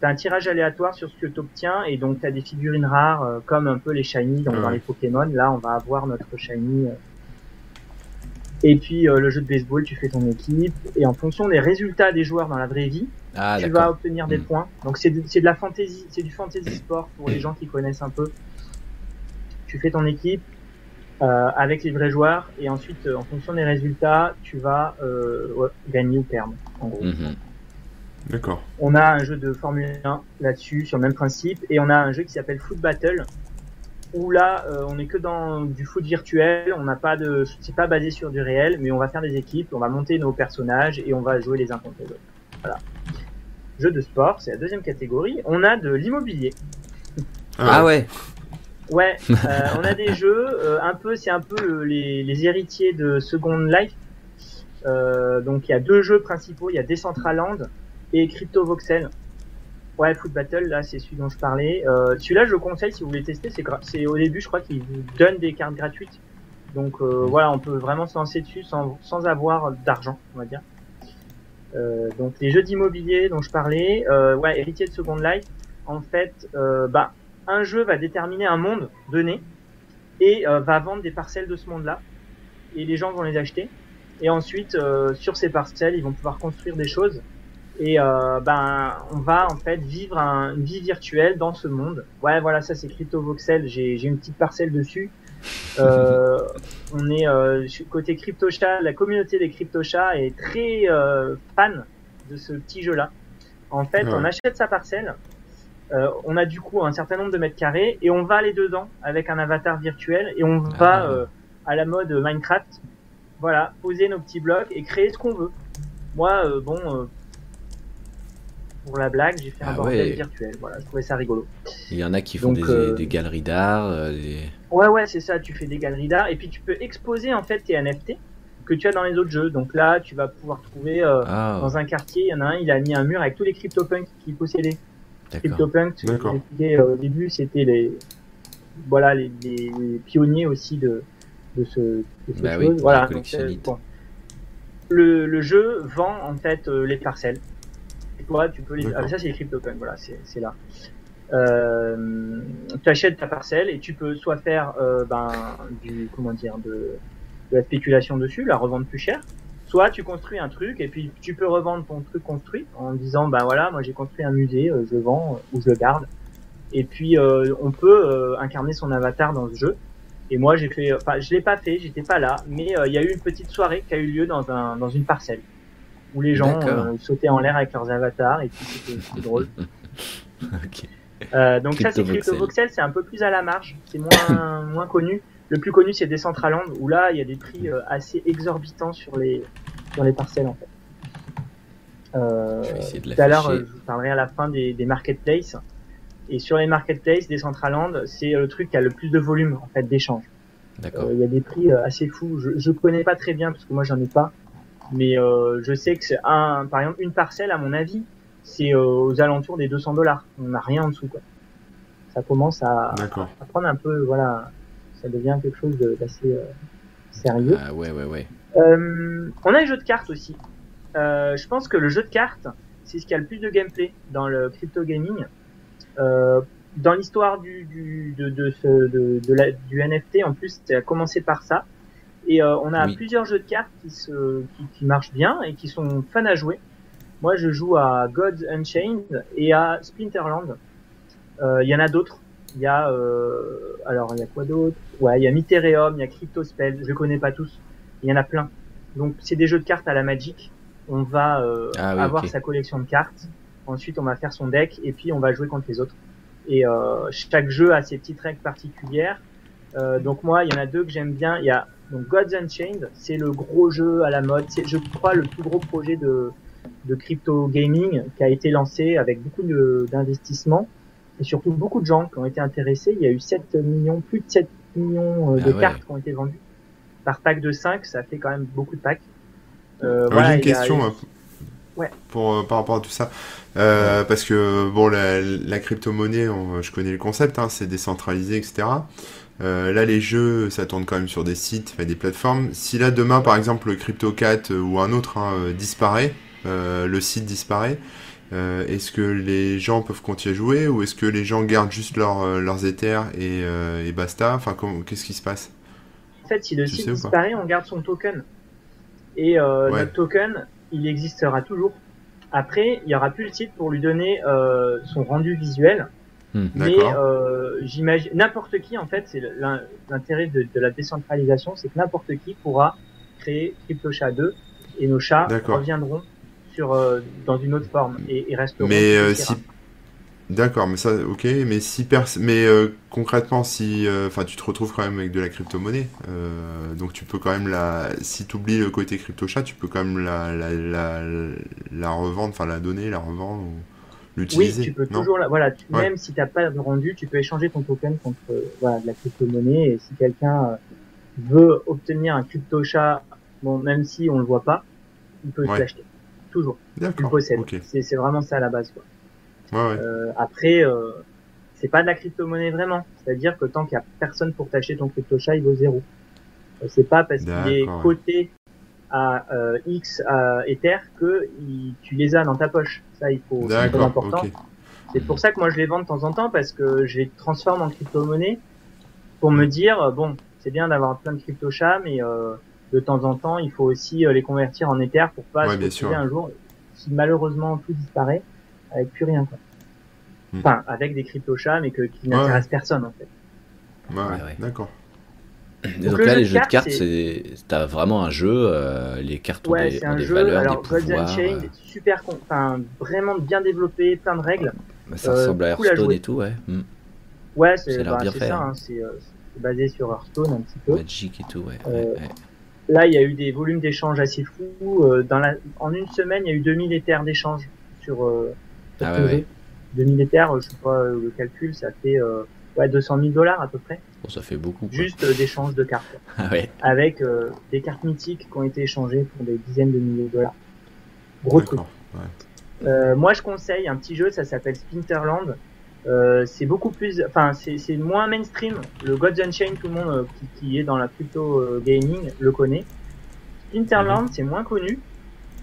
tu as un tirage aléatoire sur ce que tu obtiens, et donc tu as des figurines rares, euh, comme un peu les shiny donc, dans les Pokémon. Là, on va avoir notre shiny. Et puis euh, le jeu de baseball, tu fais ton équipe, et en fonction des résultats des joueurs dans la vraie vie, Ah, tu vas obtenir des Mm. points. Donc c'est de, c'est de la fantasy, c'est du fantasy sport pour les gens qui connaissent un peu. Tu fais ton équipe euh, avec les vrais joueurs et ensuite euh, en fonction des résultats, tu vas euh, ouais, gagner ou perdre. En gros. Mhm. D'accord. On a un jeu de Formule 1 là-dessus sur le même principe et on a un jeu qui s'appelle Foot Battle où là euh, on est que dans du foot virtuel, on n'a pas de c'est pas basé sur du réel mais on va faire des équipes, on va monter nos personnages et on va jouer les uns contre les autres. Voilà. Jeu de sport, c'est la deuxième catégorie. On a de l'immobilier. Ah ouais. Ouais, euh, on a des jeux euh, un peu c'est un peu le- les, les héritiers de Second Life. Euh, donc il y a deux jeux principaux, il y a Decentraland et Crypto Voxel. Ouais, Foot Battle, là, c'est celui dont je parlais. Euh, celui-là, je le conseille si vous voulez tester. C'est, au début, je crois qu'ils vous donnent des cartes gratuites. Donc euh, voilà, on peut vraiment se lancer dessus sans, sans avoir d'argent, on va dire. Euh, donc les jeux d'immobilier dont je parlais, euh, ouais, héritier de Second Life. En fait, euh, bah, un jeu va déterminer un monde donné et euh, va vendre des parcelles de ce monde-là. Et les gens vont les acheter. Et ensuite, euh, sur ces parcelles, ils vont pouvoir construire des choses. Et euh, ben, on va en fait vivre un- une vie virtuelle dans ce monde. Ouais, voilà, ça c'est Crypto Voxel. J'ai j'ai une petite parcelle dessus. Euh, on est euh, côté CryptoChat. La communauté des CryptoChats est très euh, fan de ce petit jeu-là. En fait, Ouais. on achète sa parcelle. euh, on a du coup un certain nombre de mètres carrés et on va aller dedans avec un avatar virtuel et on va Ah. euh, à la mode Minecraft. Voilà, poser nos petits blocs et créer ce qu'on veut. Moi, euh, bon, euh, pour la blague, j'ai fait un Ah bordel ouais. virtuel. Voilà, je trouvais ça rigolo. Il y en a qui font Donc, des, euh, des galeries d'art. euh, des- Ouais, ouais, c'est ça. Tu fais des galeries d'art et puis tu peux exposer en fait tes NFT que tu as dans les autres jeux. Donc là, tu vas pouvoir trouver euh, Ah, dans un quartier, il y en a un, il a mis un mur avec tous les CryptoPunks qu'il possédait. CryptoPunks, euh, au début, c'était les voilà les, les- les pionniers aussi de de ce de cette Bah oui, chose. voilà. donc, euh, bon. Le, le jeu vend en fait euh, les parcelles. Toi, tu peux les. Ah, ça c'est les CryptoPunks, voilà, c'est là. Euh, tu achètes ta parcelle et tu peux soit faire euh, ben du comment dire de, de la spéculation dessus, la revendre plus cher, soit tu construis un truc et puis tu peux revendre ton truc construit en disant ben voilà moi j'ai construit un musée, euh, je le vends ou je le garde. Et puis on peut incarner son avatar dans ce jeu. Et moi j'ai fait, enfin je l'ai pas fait, j'étais pas là, mais il y a eu une petite soirée qui a eu lieu dans un dans une parcelle où les gens euh, sautaient en l'air avec leurs avatars et puis c'était drôle. Euh, donc ça c'est Crypto Crypto Voxel. Voxel, c'est un peu plus à la marge, c'est moins moins connu. Le plus connu c'est Decentraland où là il y a des prix euh, assez exorbitants sur les sur les parcelles en fait. Euh, tout à l'heure, je vous parlerai à la fin des, des marketplaces. Et sur les marketplaces, Decentraland, c'est le truc qui a le plus de volume en fait. Euh, Il y a des prix assez fous. Je, je connais pas très bien parce que moi j'en ai pas, mais euh, je sais que c'est un, par exemple, une parcelle à mon avis, c'est euh, aux alentours des 200 dollars. On n'a rien en dessous quoi. Ça commence à, à prendre un peu, voilà, ça devient quelque chose d'assez euh, sérieux. Ah ouais, ouais, ouais. Euh, on a les jeux de cartes aussi. Euh, je pense que le jeu de cartes, c'est ce qui a le plus de gameplay dans le crypto gaming. Euh, dans l'histoire du, du, de, de ce, de, de la, du NFT, en plus, ça a commencé par ça. Et euh, on a Oui. plusieurs jeux de cartes qui, se, qui, qui marchent bien et qui sont fun à jouer. Moi, je joue à Gods Unchained et à Splinterland. Euh, Il y en a d'autres. Il y a, euh, alors, il y a quoi d'autre? Ouais, il y a Mytherium, il y a Cryptospell. Je les connais pas tous. Il y en a plein. Donc, c'est des jeux de cartes à la Magic. On va euh, Ah oui, avoir sa collection de cartes. Ensuite, on va faire son deck et puis on va jouer contre les autres. Et euh, chaque jeu a ses petites règles particulières. Euh, donc moi, il y en a deux que j'aime bien. Il y a donc Gods Unchained, c'est le gros jeu à la mode. C'est, je crois, le plus gros projet de, de crypto gaming qui a été lancé avec beaucoup de, d'investissements et surtout beaucoup de gens qui ont été intéressés. Il y a eu 7 millions, plus de 7 millions euh, de Ah ouais. cartes qui ont été vendues par pack de 5. Ça fait quand même beaucoup de packs. Euh, voilà, J'ai une a- question euh, Ouais. pour, euh, par rapport à tout ça. Euh, Parce que bon, la, la crypto-monnaie, on- je connais le concept, hein, c'est décentralisé, etc. Euh, là, les jeux, ça tourne quand même sur des sites, des plateformes. Si là, demain, par exemple, le CryptoCat euh, ou un autre hein, euh, disparaît, euh, le site disparaît, euh, est-ce que les gens peuvent continuer à jouer ou est-ce que les gens gardent juste leur, leurs Ethers et, et basta? Enfin, qu'est-ce qui se passe? En fait, si le Tu site disparaît, on garde son token. Et Ouais. notre token, il existera toujours. Après, il y aura plus le site pour lui donner son rendu visuel. Hmm. Mais D'accord. euh, j'imagine n'importe qui, en fait, c'est l'in- l'intérêt de, de la décentralisation, c'est que n'importe qui pourra créer CryptoChat 2 et nos chats D'accord. reviendront sur euh, dans une autre forme et, et resteront. Mais euh, si. D'accord, mais ça, ok, mais si pers mais euh, concrètement, si, euh, enfin, tu te retrouves quand même avec de la crypto-monnaie, euh, donc tu peux quand même la, si tu oublies le côté crypto-chat, tu peux quand même la, la, la, la revendre, enfin la donner, la revendre ou Oui, tu peux toujours, la- voilà, tu- Ouais. même si t'as pas de rendu, tu peux échanger ton token contre euh, voilà, de la crypto-monnaie. Et si quelqu'un euh, veut obtenir un crypto-chat, bon, même si on le voit pas, il peut Ouais. l'acheter. Toujours, D'accord. possèdes. Ok. C'est vraiment ça à la base. Quoi. Ouais, ouais. Euh, après, euh, c'est pas de la crypto-monnaie vraiment. C'est-à-dire que tant qu'il y a personne pour t'acheter ton crypto-chat, il vaut zéro. Euh, c'est pas parce qu'il est coté à euh, X à Ether que il- tu les as dans ta poche. Ça, il faut. C'est important. C'est pour ça que moi je les vends de temps en temps parce que je les transforme en crypto-monnaie pour me dire euh, bon, c'est bien d'avoir plein de crypto-chats, mais euh, de temps en temps il faut aussi les convertir en Ether pour pas Ouais, se retrouver un jour si malheureusement tout disparaît avec plus rien quoi. Hmm. Enfin avec des crypto-chats mais que, qui n'intéressent personne en fait. Ouais, ouais. Ouais, ouais. D'accord. Donc, là, les jeux de cartes, c'est- t'as vraiment un jeu. euh, les cartes ont Ouais, des, ont un des jeu. valeurs, alors des pouvoirs. Chain, euh, super, con- enfin vraiment bien développé, plein de règles. bah, ça euh, ressemble à Hearthstone et tout, ouais. Hmm. Ouais, c'est bah, ça, hein. hein, c'est basé sur Hearthstone un petit peu. Magic et tout, ouais. Ouais, ouais. Là, il y a eu des volumes d'échanges assez fous. Dans la... En une semaine, il y a eu 2000 éthers d'échanges sur, euh, sur Ah ce ouais, jeu. ouais. 2000 éthers, je sais pas le calcul, ça fait ouais, 200 000 dollars à peu près, Bon, ça fait beaucoup. Quoi. juste euh, d'échanges de cartes. Ah ouais. Avec euh, des cartes mythiques qui ont été échangées pour des dizaines de milliers de dollars. Gros truc. D'accord. Euh, moi, je conseille un petit jeu, ça s'appelle Splinterland. Euh, c'est beaucoup plus, enfin, c'est moins mainstream. Le Gods Unchained, tout le monde euh, qui, qui est dans la crypto euh, gaming le connaît. Splinterland, c'est moins connu.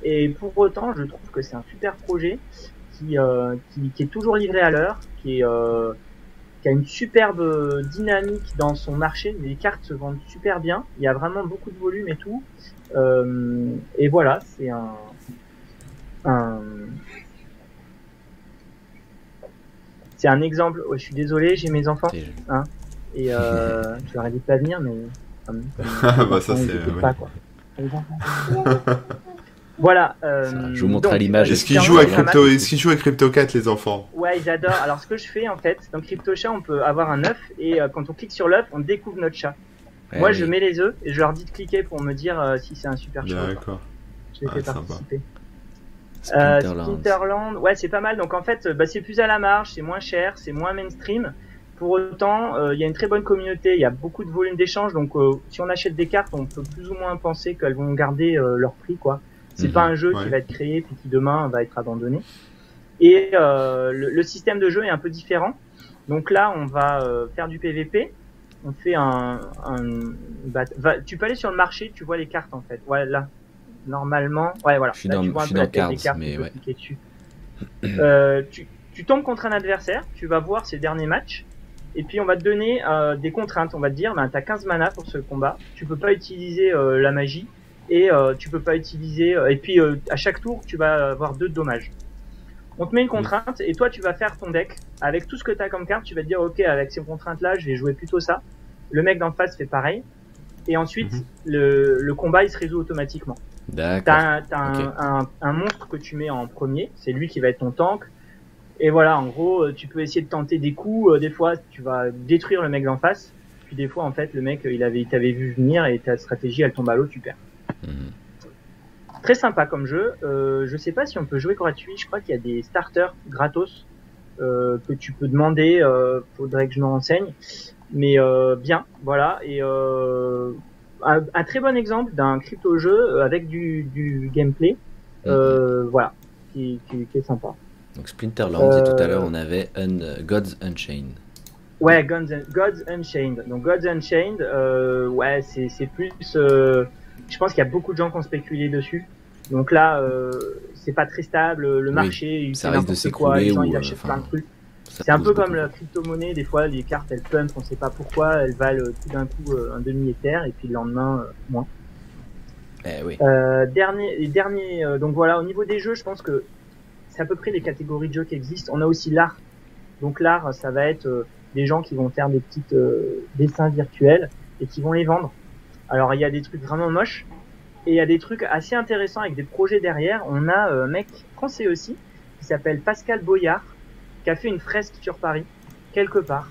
Et pour autant, je trouve que c'est un super projet qui, qui, qui est toujours livré à l'heure, qui est, qui a une superbe dynamique dans son marché. Les cartes se vendent super bien. Il y a vraiment beaucoup de volume et tout. Euh, et voilà, c'est un, un, c'est un exemple. Oh, je suis désolé, j'ai mes enfants C'est- et euh, je leur ai dit de pas venir, mais comme, Ah, bah, ça, c'est- écoutent ouais. pas, quoi. Voilà. euh, Ça, je vous montre à donc, l'image. euh, Est-ce qu'ils jouent à. Crypto, est-ce qu'ils jouent à CryptoCat, les enfants? Ouais, ils adorent. Alors, ce que je fais, en fait, dans CryptoChat, on peut avoir un œuf et euh, quand on clique sur l'œuf, on découvre notre chat. Ouais, Moi, oui. je mets les œufs et je leur dis de cliquer pour me dire euh, si c'est un super chat. ou pas. D'accord. Je les Ah, fais sympa. participer. Euh. Splinterland, ouais, c'est pas mal. Donc en fait, euh, bah, c'est plus à la marge, c'est moins cher, c'est moins mainstream. Pour autant, euh, il y a une très bonne communauté, il y a beaucoup de volume d'échange. Donc euh, si on achète des cartes, on peut plus ou moins penser qu'elles vont garder euh, leur prix, quoi. C'est Mhm. pas un jeu Ouais. qui va être créé puis qui demain va être abandonné. Et euh, le, le système de jeu est un peu différent. Donc là, on va euh, faire du PVP. On fait un, un bat- va- tu peux aller sur le marché, tu vois les cartes en fait. Ouais, là, normalement, ouais, voilà. Je suis Là, dans- tu vois je un suis peu dans des cartes, mais tu ouais. dessus. Euh, tu, tu tombes contre un adversaire, tu vas voir ses derniers matchs, et puis on va te donner euh, des contraintes. On va te dire, ben, t'as 15 mana pour ce combat, tu peux pas utiliser euh, la magie, et euh, tu peux pas utiliser. euh, et puis euh, à chaque tour, tu vas avoir deux dommages. On te met une contrainte, et toi tu vas faire ton deck avec tout ce que t'as comme carte. Tu vas te dire, ok, avec ces contraintes-là, je vais jouer plutôt ça. Le mec d'en face fait pareil. Et ensuite, Mhm. le, le combat il se résout automatiquement. D'accord. T'as un, t'as un- Ok. un, un monstre que tu mets en premier, c'est lui qui va être ton tank. Et voilà, en gros, euh, tu peux essayer de tenter des coups. euh, Des fois, tu vas détruire le mec d'en face. Puis des fois, en fait, le mec, il avait, il t'avait vu venir et ta stratégie, elle tombe à l'eau, tu perds. Mhm. Très sympa comme jeu. Euh, je sais pas si on peut jouer gratuit. Je crois qu'il y a des starters gratos euh, que tu peux demander. Euh, faudrait que je me renseigne. Mais euh, bien, voilà. Et euh, un, un très bon exemple d'un crypto jeu avec du, du gameplay. Euh, voilà, qui, qui, qui est sympa. Donc Splinterlands, et tout à l'heure on avait Un- Gods Unchained. Ouais, Un- Gods Unchained. Donc Gods Unchained, ouais, c'est plus. Euh, je pense qu'il y a beaucoup de gens qui ont spéculé dessus. Donc là, euh, c'est pas très stable. Le marché, il ça fait n'importe quoi. Les gens, ou, ils euh, achètent plein de trucs. C'est un peu comme la crypto-monnaie. Des fois, les cartes, elles pump, on sait pas pourquoi. Elles valent tout d'un coup euh, un demi-éther et puis le lendemain, euh, moins. Eh oui. Euh, dernier, euh, donc voilà, au niveau des jeux, je pense que c'est à peu près les catégories de jeux qui existent. On a aussi l'art. Donc l'art, ça va être euh, des gens qui vont faire des petites euh, dessins virtuels et qui vont les vendre. Alors il y a des trucs vraiment moches et il y a des trucs assez intéressants avec des projets derrière. On a euh, un mec français aussi qui s'appelle Pascal Boyard qui a fait une fresque sur Paris quelque part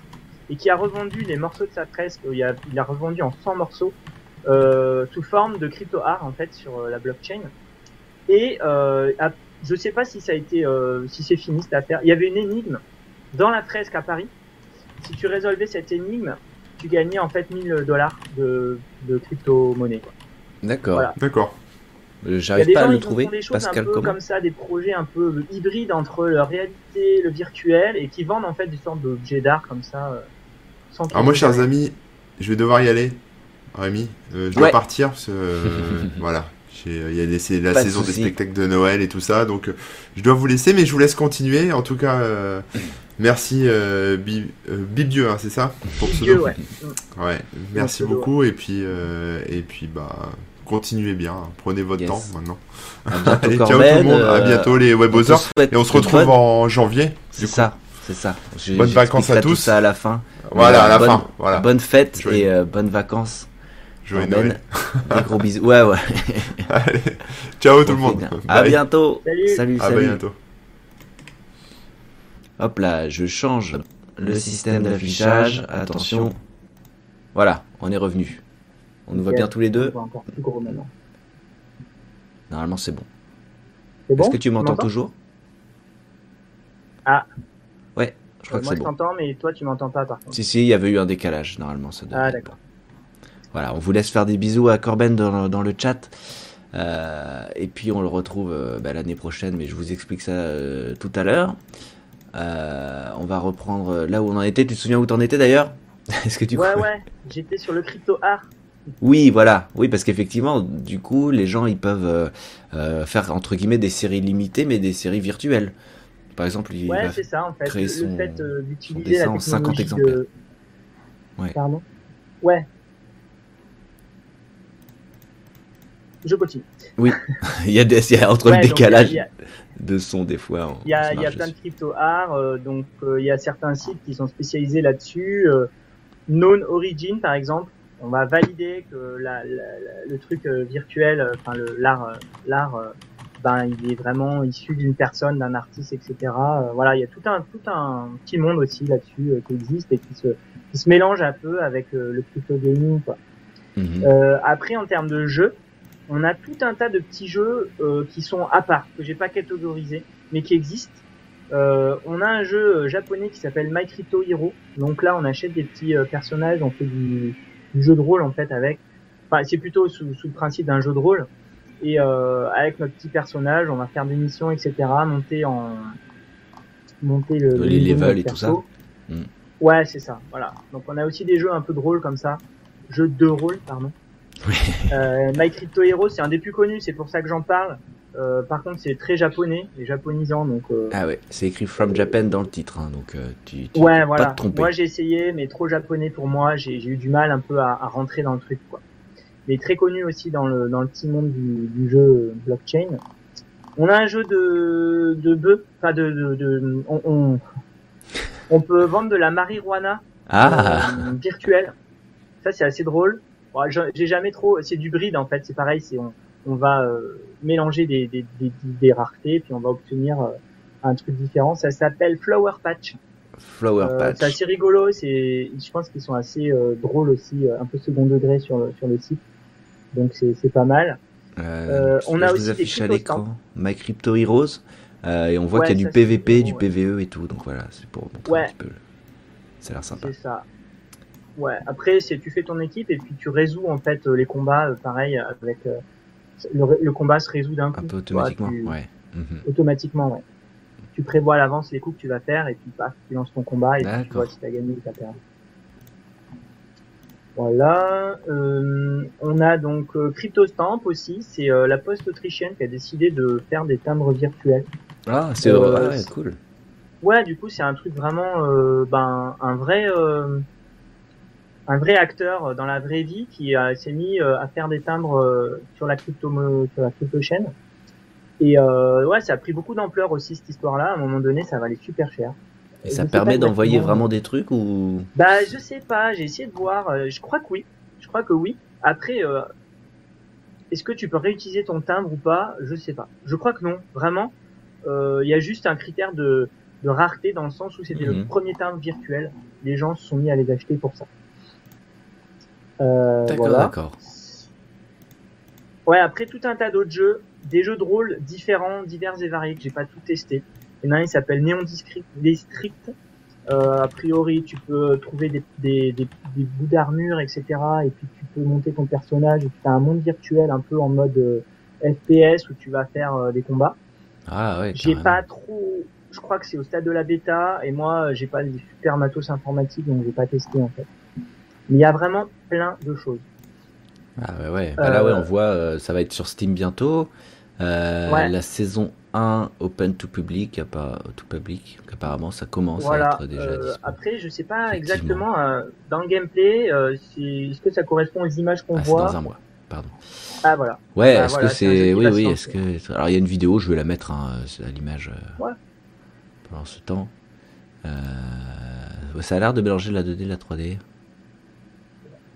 et qui a revendu les morceaux de sa fresque. Il a, revendu en 100 morceaux euh, sous forme de crypto art en fait sur euh, la blockchain. Et euh, je sais pas si ça a été, si c'est fini cette affaire. Il y avait une énigme dans la fresque à Paris. Si tu résolvais cette énigme, tu gagnais en fait 1000 dollars de, de crypto monnaie. D'accord. Voilà. D'accord. Euh, J'arrive pas à le trouver. des choses Pascal un peu comme ça, des projets un peu hybrides entre la réalité, le virtuel, et qui vendent en fait des sortes d'objets d'art comme ça. euh, sans Alors moi, chers amis, je vais devoir y aller. Rémi, euh, je dois Ouais. partir parce que euh, voilà, j'ai- il y a des- c'est la Pas de saison des spectacles de Noël et tout ça, donc je dois vous laisser, mais je vous laisse continuer. En tout cas, euh, merci euh, Bi- euh, hein, c'est ça pour pseudo ouais. Ouais, merci beaucoup et puis euh, et puis bah continuez bien, hein. prenez votre Yes. temps maintenant. Allez, ciao tout le monde, à euh, bientôt les webosers et on se retrouve bonne- en janvier. C'est ça, c'est ça. Je- Bonnes vacances à tous. ça à la fin. Voilà, à la Bonne- fin, voilà. Bonne fête Joyeux- et euh, bonnes vacances. Joyeux. Noël. Des gros bisous. Ouais, ouais. Allez, ciao tout le monde. À bientôt. Salut. Salut, À salut. bientôt. Hop là, je change le système d'affichage. Attention. Voilà, on est revenu. On nous voit bien tous les deux. voit encore plus gros maintenant. Normalement, c'est bon. Est-ce que tu m'entends toujours Ah. Ouais, je crois Euh, que Moi c'est je bon. t'entends, mais toi tu m'entends pas par contre. Si, si, il y avait eu un décalage. Normalement, ça devrait Ah d'accord. Voilà, on vous laisse faire des bisous à Corben dans, dans le chat. Euh, et puis on le retrouve euh, bah, l'année prochaine, mais je vous explique ça euh, tout à l'heure. Euh, on va reprendre euh, là où on en était. Tu te souviens où t'en étais d'ailleurs Est-ce que tu Ouais ouais, j'étais sur le crypto art. Oui, voilà. Oui, parce qu'effectivement, du coup, les gens ils peuvent euh, euh, faire entre guillemets des séries limitées, mais des séries virtuelles. Par exemple, il Ouais, c'est ça en fait. créer Le, son- fait d'utiliser dessin la en 50 technologie exemplaires. de... Ouais. Pardon? Ouais. Je continue. il y a des, il y a entre Ouais, le décalage a, de son des fois. on- il y a, il y a plein de crypto art, euh, donc euh, il y a certains sites qui sont spécialisés là-dessus. Euh, Known Origin par exemple, on va valider que la, la- la- le truc euh, virtuel, euh, enfin l'art, euh, l'art ben il est vraiment issu d'une personne, d'un artiste, etc. Voilà, il y a tout un tout un petit monde aussi là-dessus euh, qui existe et qui se qui se mélange un peu avec le crypto gaming. Quoi. Mhm. après, en termes de jeux, on a tout un tas de petits jeux qui sont à part que j'ai pas catégorisés, mais qui existent. on a un jeu japonais qui s'appelle My Crypto Hero. Donc là, on achète des petits personnages, on fait du, du, jeu de rôle en fait avec. Enfin, c'est plutôt sous, sous le principe d'un jeu de rôle. Et euh, avec notre petit personnage, on va faire des missions, etc. Monter en monter le, les levels et tout ça. Mm. Ouais, c'est ça. Voilà. Donc on a aussi des jeux un peu de rôle comme ça, jeux de rôle, pardon. Oui. Euh, My Crypto Hero, c'est un des plus connus, c'est pour ça que j'en parle. Euh, par contre, c'est très japonais et japonisant, donc. Euh... Ah ouais, c'est écrit From Japan dans le titre, hein, donc euh, tu, tu ouais, peux voilà. pas te tromper. Moi, j'ai essayé, mais trop japonais pour moi. J'ai eu du mal un peu à, à, rentrer dans le truc, quoi mais très connu aussi dans le, dans le petit monde du, du jeu blockchain. On a un jeu de, de bœufs, enfin de, de, de on, on, on, peut vendre de la marijuana ah. euh, virtuelle. Ça c'est assez drôle. Bon, J'ai jamais trop, c'est du bride en fait, c'est pareil, c'est on, on va euh, mélanger des, des, des, des, raretés puis on va obtenir euh, un truc différent. Ça s'appelle Flower Patch. Flower Euh, Patch. c'est assez rigolo, c'est, je pense qu'ils sont assez drôles aussi, un peu second degré sur le, sur le site. Donc c'est, c'est pas mal. On a aussi des à l'écran My Crypto Heroes et on voit Ouais, qu'il y a du PVP, du ouais. PVE et tout. Donc voilà, c'est pour montrer Ouais. un petit peu. Ça a l'air sympa. C'est ça. Ouais. Après, c'est tu fais ton équipe et puis tu résous en fait euh, les combats, euh, pareil avec euh, le, le combat se résout d'un coup. Un peu vois, automatiquement, tu- ouais. Mhm. Automatiquement, ouais. Tu prévois à l'avance les coups que tu vas faire et puis paf, tu lances ton combat et puis tu vois si t'as gagné ou t'as perdu. Voilà. Euh, on a donc euh, CryptoStamp aussi. C'est euh, la poste autrichienne qui a décidé de faire des timbres virtuels. Ah, c'est ouais, cool. Ouais, du coup, c'est un truc vraiment, euh, ben, un vrai, euh, un vrai acteur dans la vraie vie qui euh, s'est mis euh, à faire des timbres euh, sur la crypto, sur la crypto chaîne. Et euh, ouais, ça a pris beaucoup d'ampleur aussi cette histoire-là. À un moment donné, ça valait super cher. Et ça permet d'envoyer vraiment des trucs ou? Bah, je sais pas. J'ai essayé de voir. euh, je crois que oui. Je crois que oui. Après, euh, est-ce que tu peux réutiliser ton timbre ou pas? Je sais pas. Je crois que non. Vraiment, Euh, il y a juste un critère de, de rareté dans le sens où c'était le Mhm. premier timbre virtuel. Les gens se sont mis à les acheter pour ça. Euh, D'accord, voilà. d'accord. Ouais, après tout un tas d'autres jeux, des jeux de rôle différents, divers et variés que j'ai pas tout testé. Il y en a un, il s'appelle Neon District. Euh, a priori, tu peux trouver des, des, des, des bouts d'armure, etc. Et puis tu peux monter ton personnage. Et puis t'as un monde virtuel un peu en mode euh, FPS où tu vas faire euh, des combats. Ah ouais. J'ai pas trop. Je crois que c'est au stade de la bêta et moi j'ai pas des super matos informatiques donc j'ai pas testé en fait. Mais il y a vraiment plein de choses. Ah ouais, ouais. Bah là, Euh, ouais, on voit, euh, ça va être sur Steam bientôt. Euh, Ouais. La saison 1 Open to Public, à pas, to public, apparemment ça commence à Voilà. être déjà Euh, après, je sais pas exactement euh, dans le gameplay, euh, si- est-ce que ça correspond aux images qu'on Ah, voit? dans un mois, pardon. Ah voilà. Ouais, Ah, est-ce voilà, que c'est Oui, oui, est-ce que. Alors, il y a une vidéo, je vais la mettre hein, à l'image euh, Ouais. pendant ce temps. Euh, Ça a l'air de mélanger la 2D et la 3D.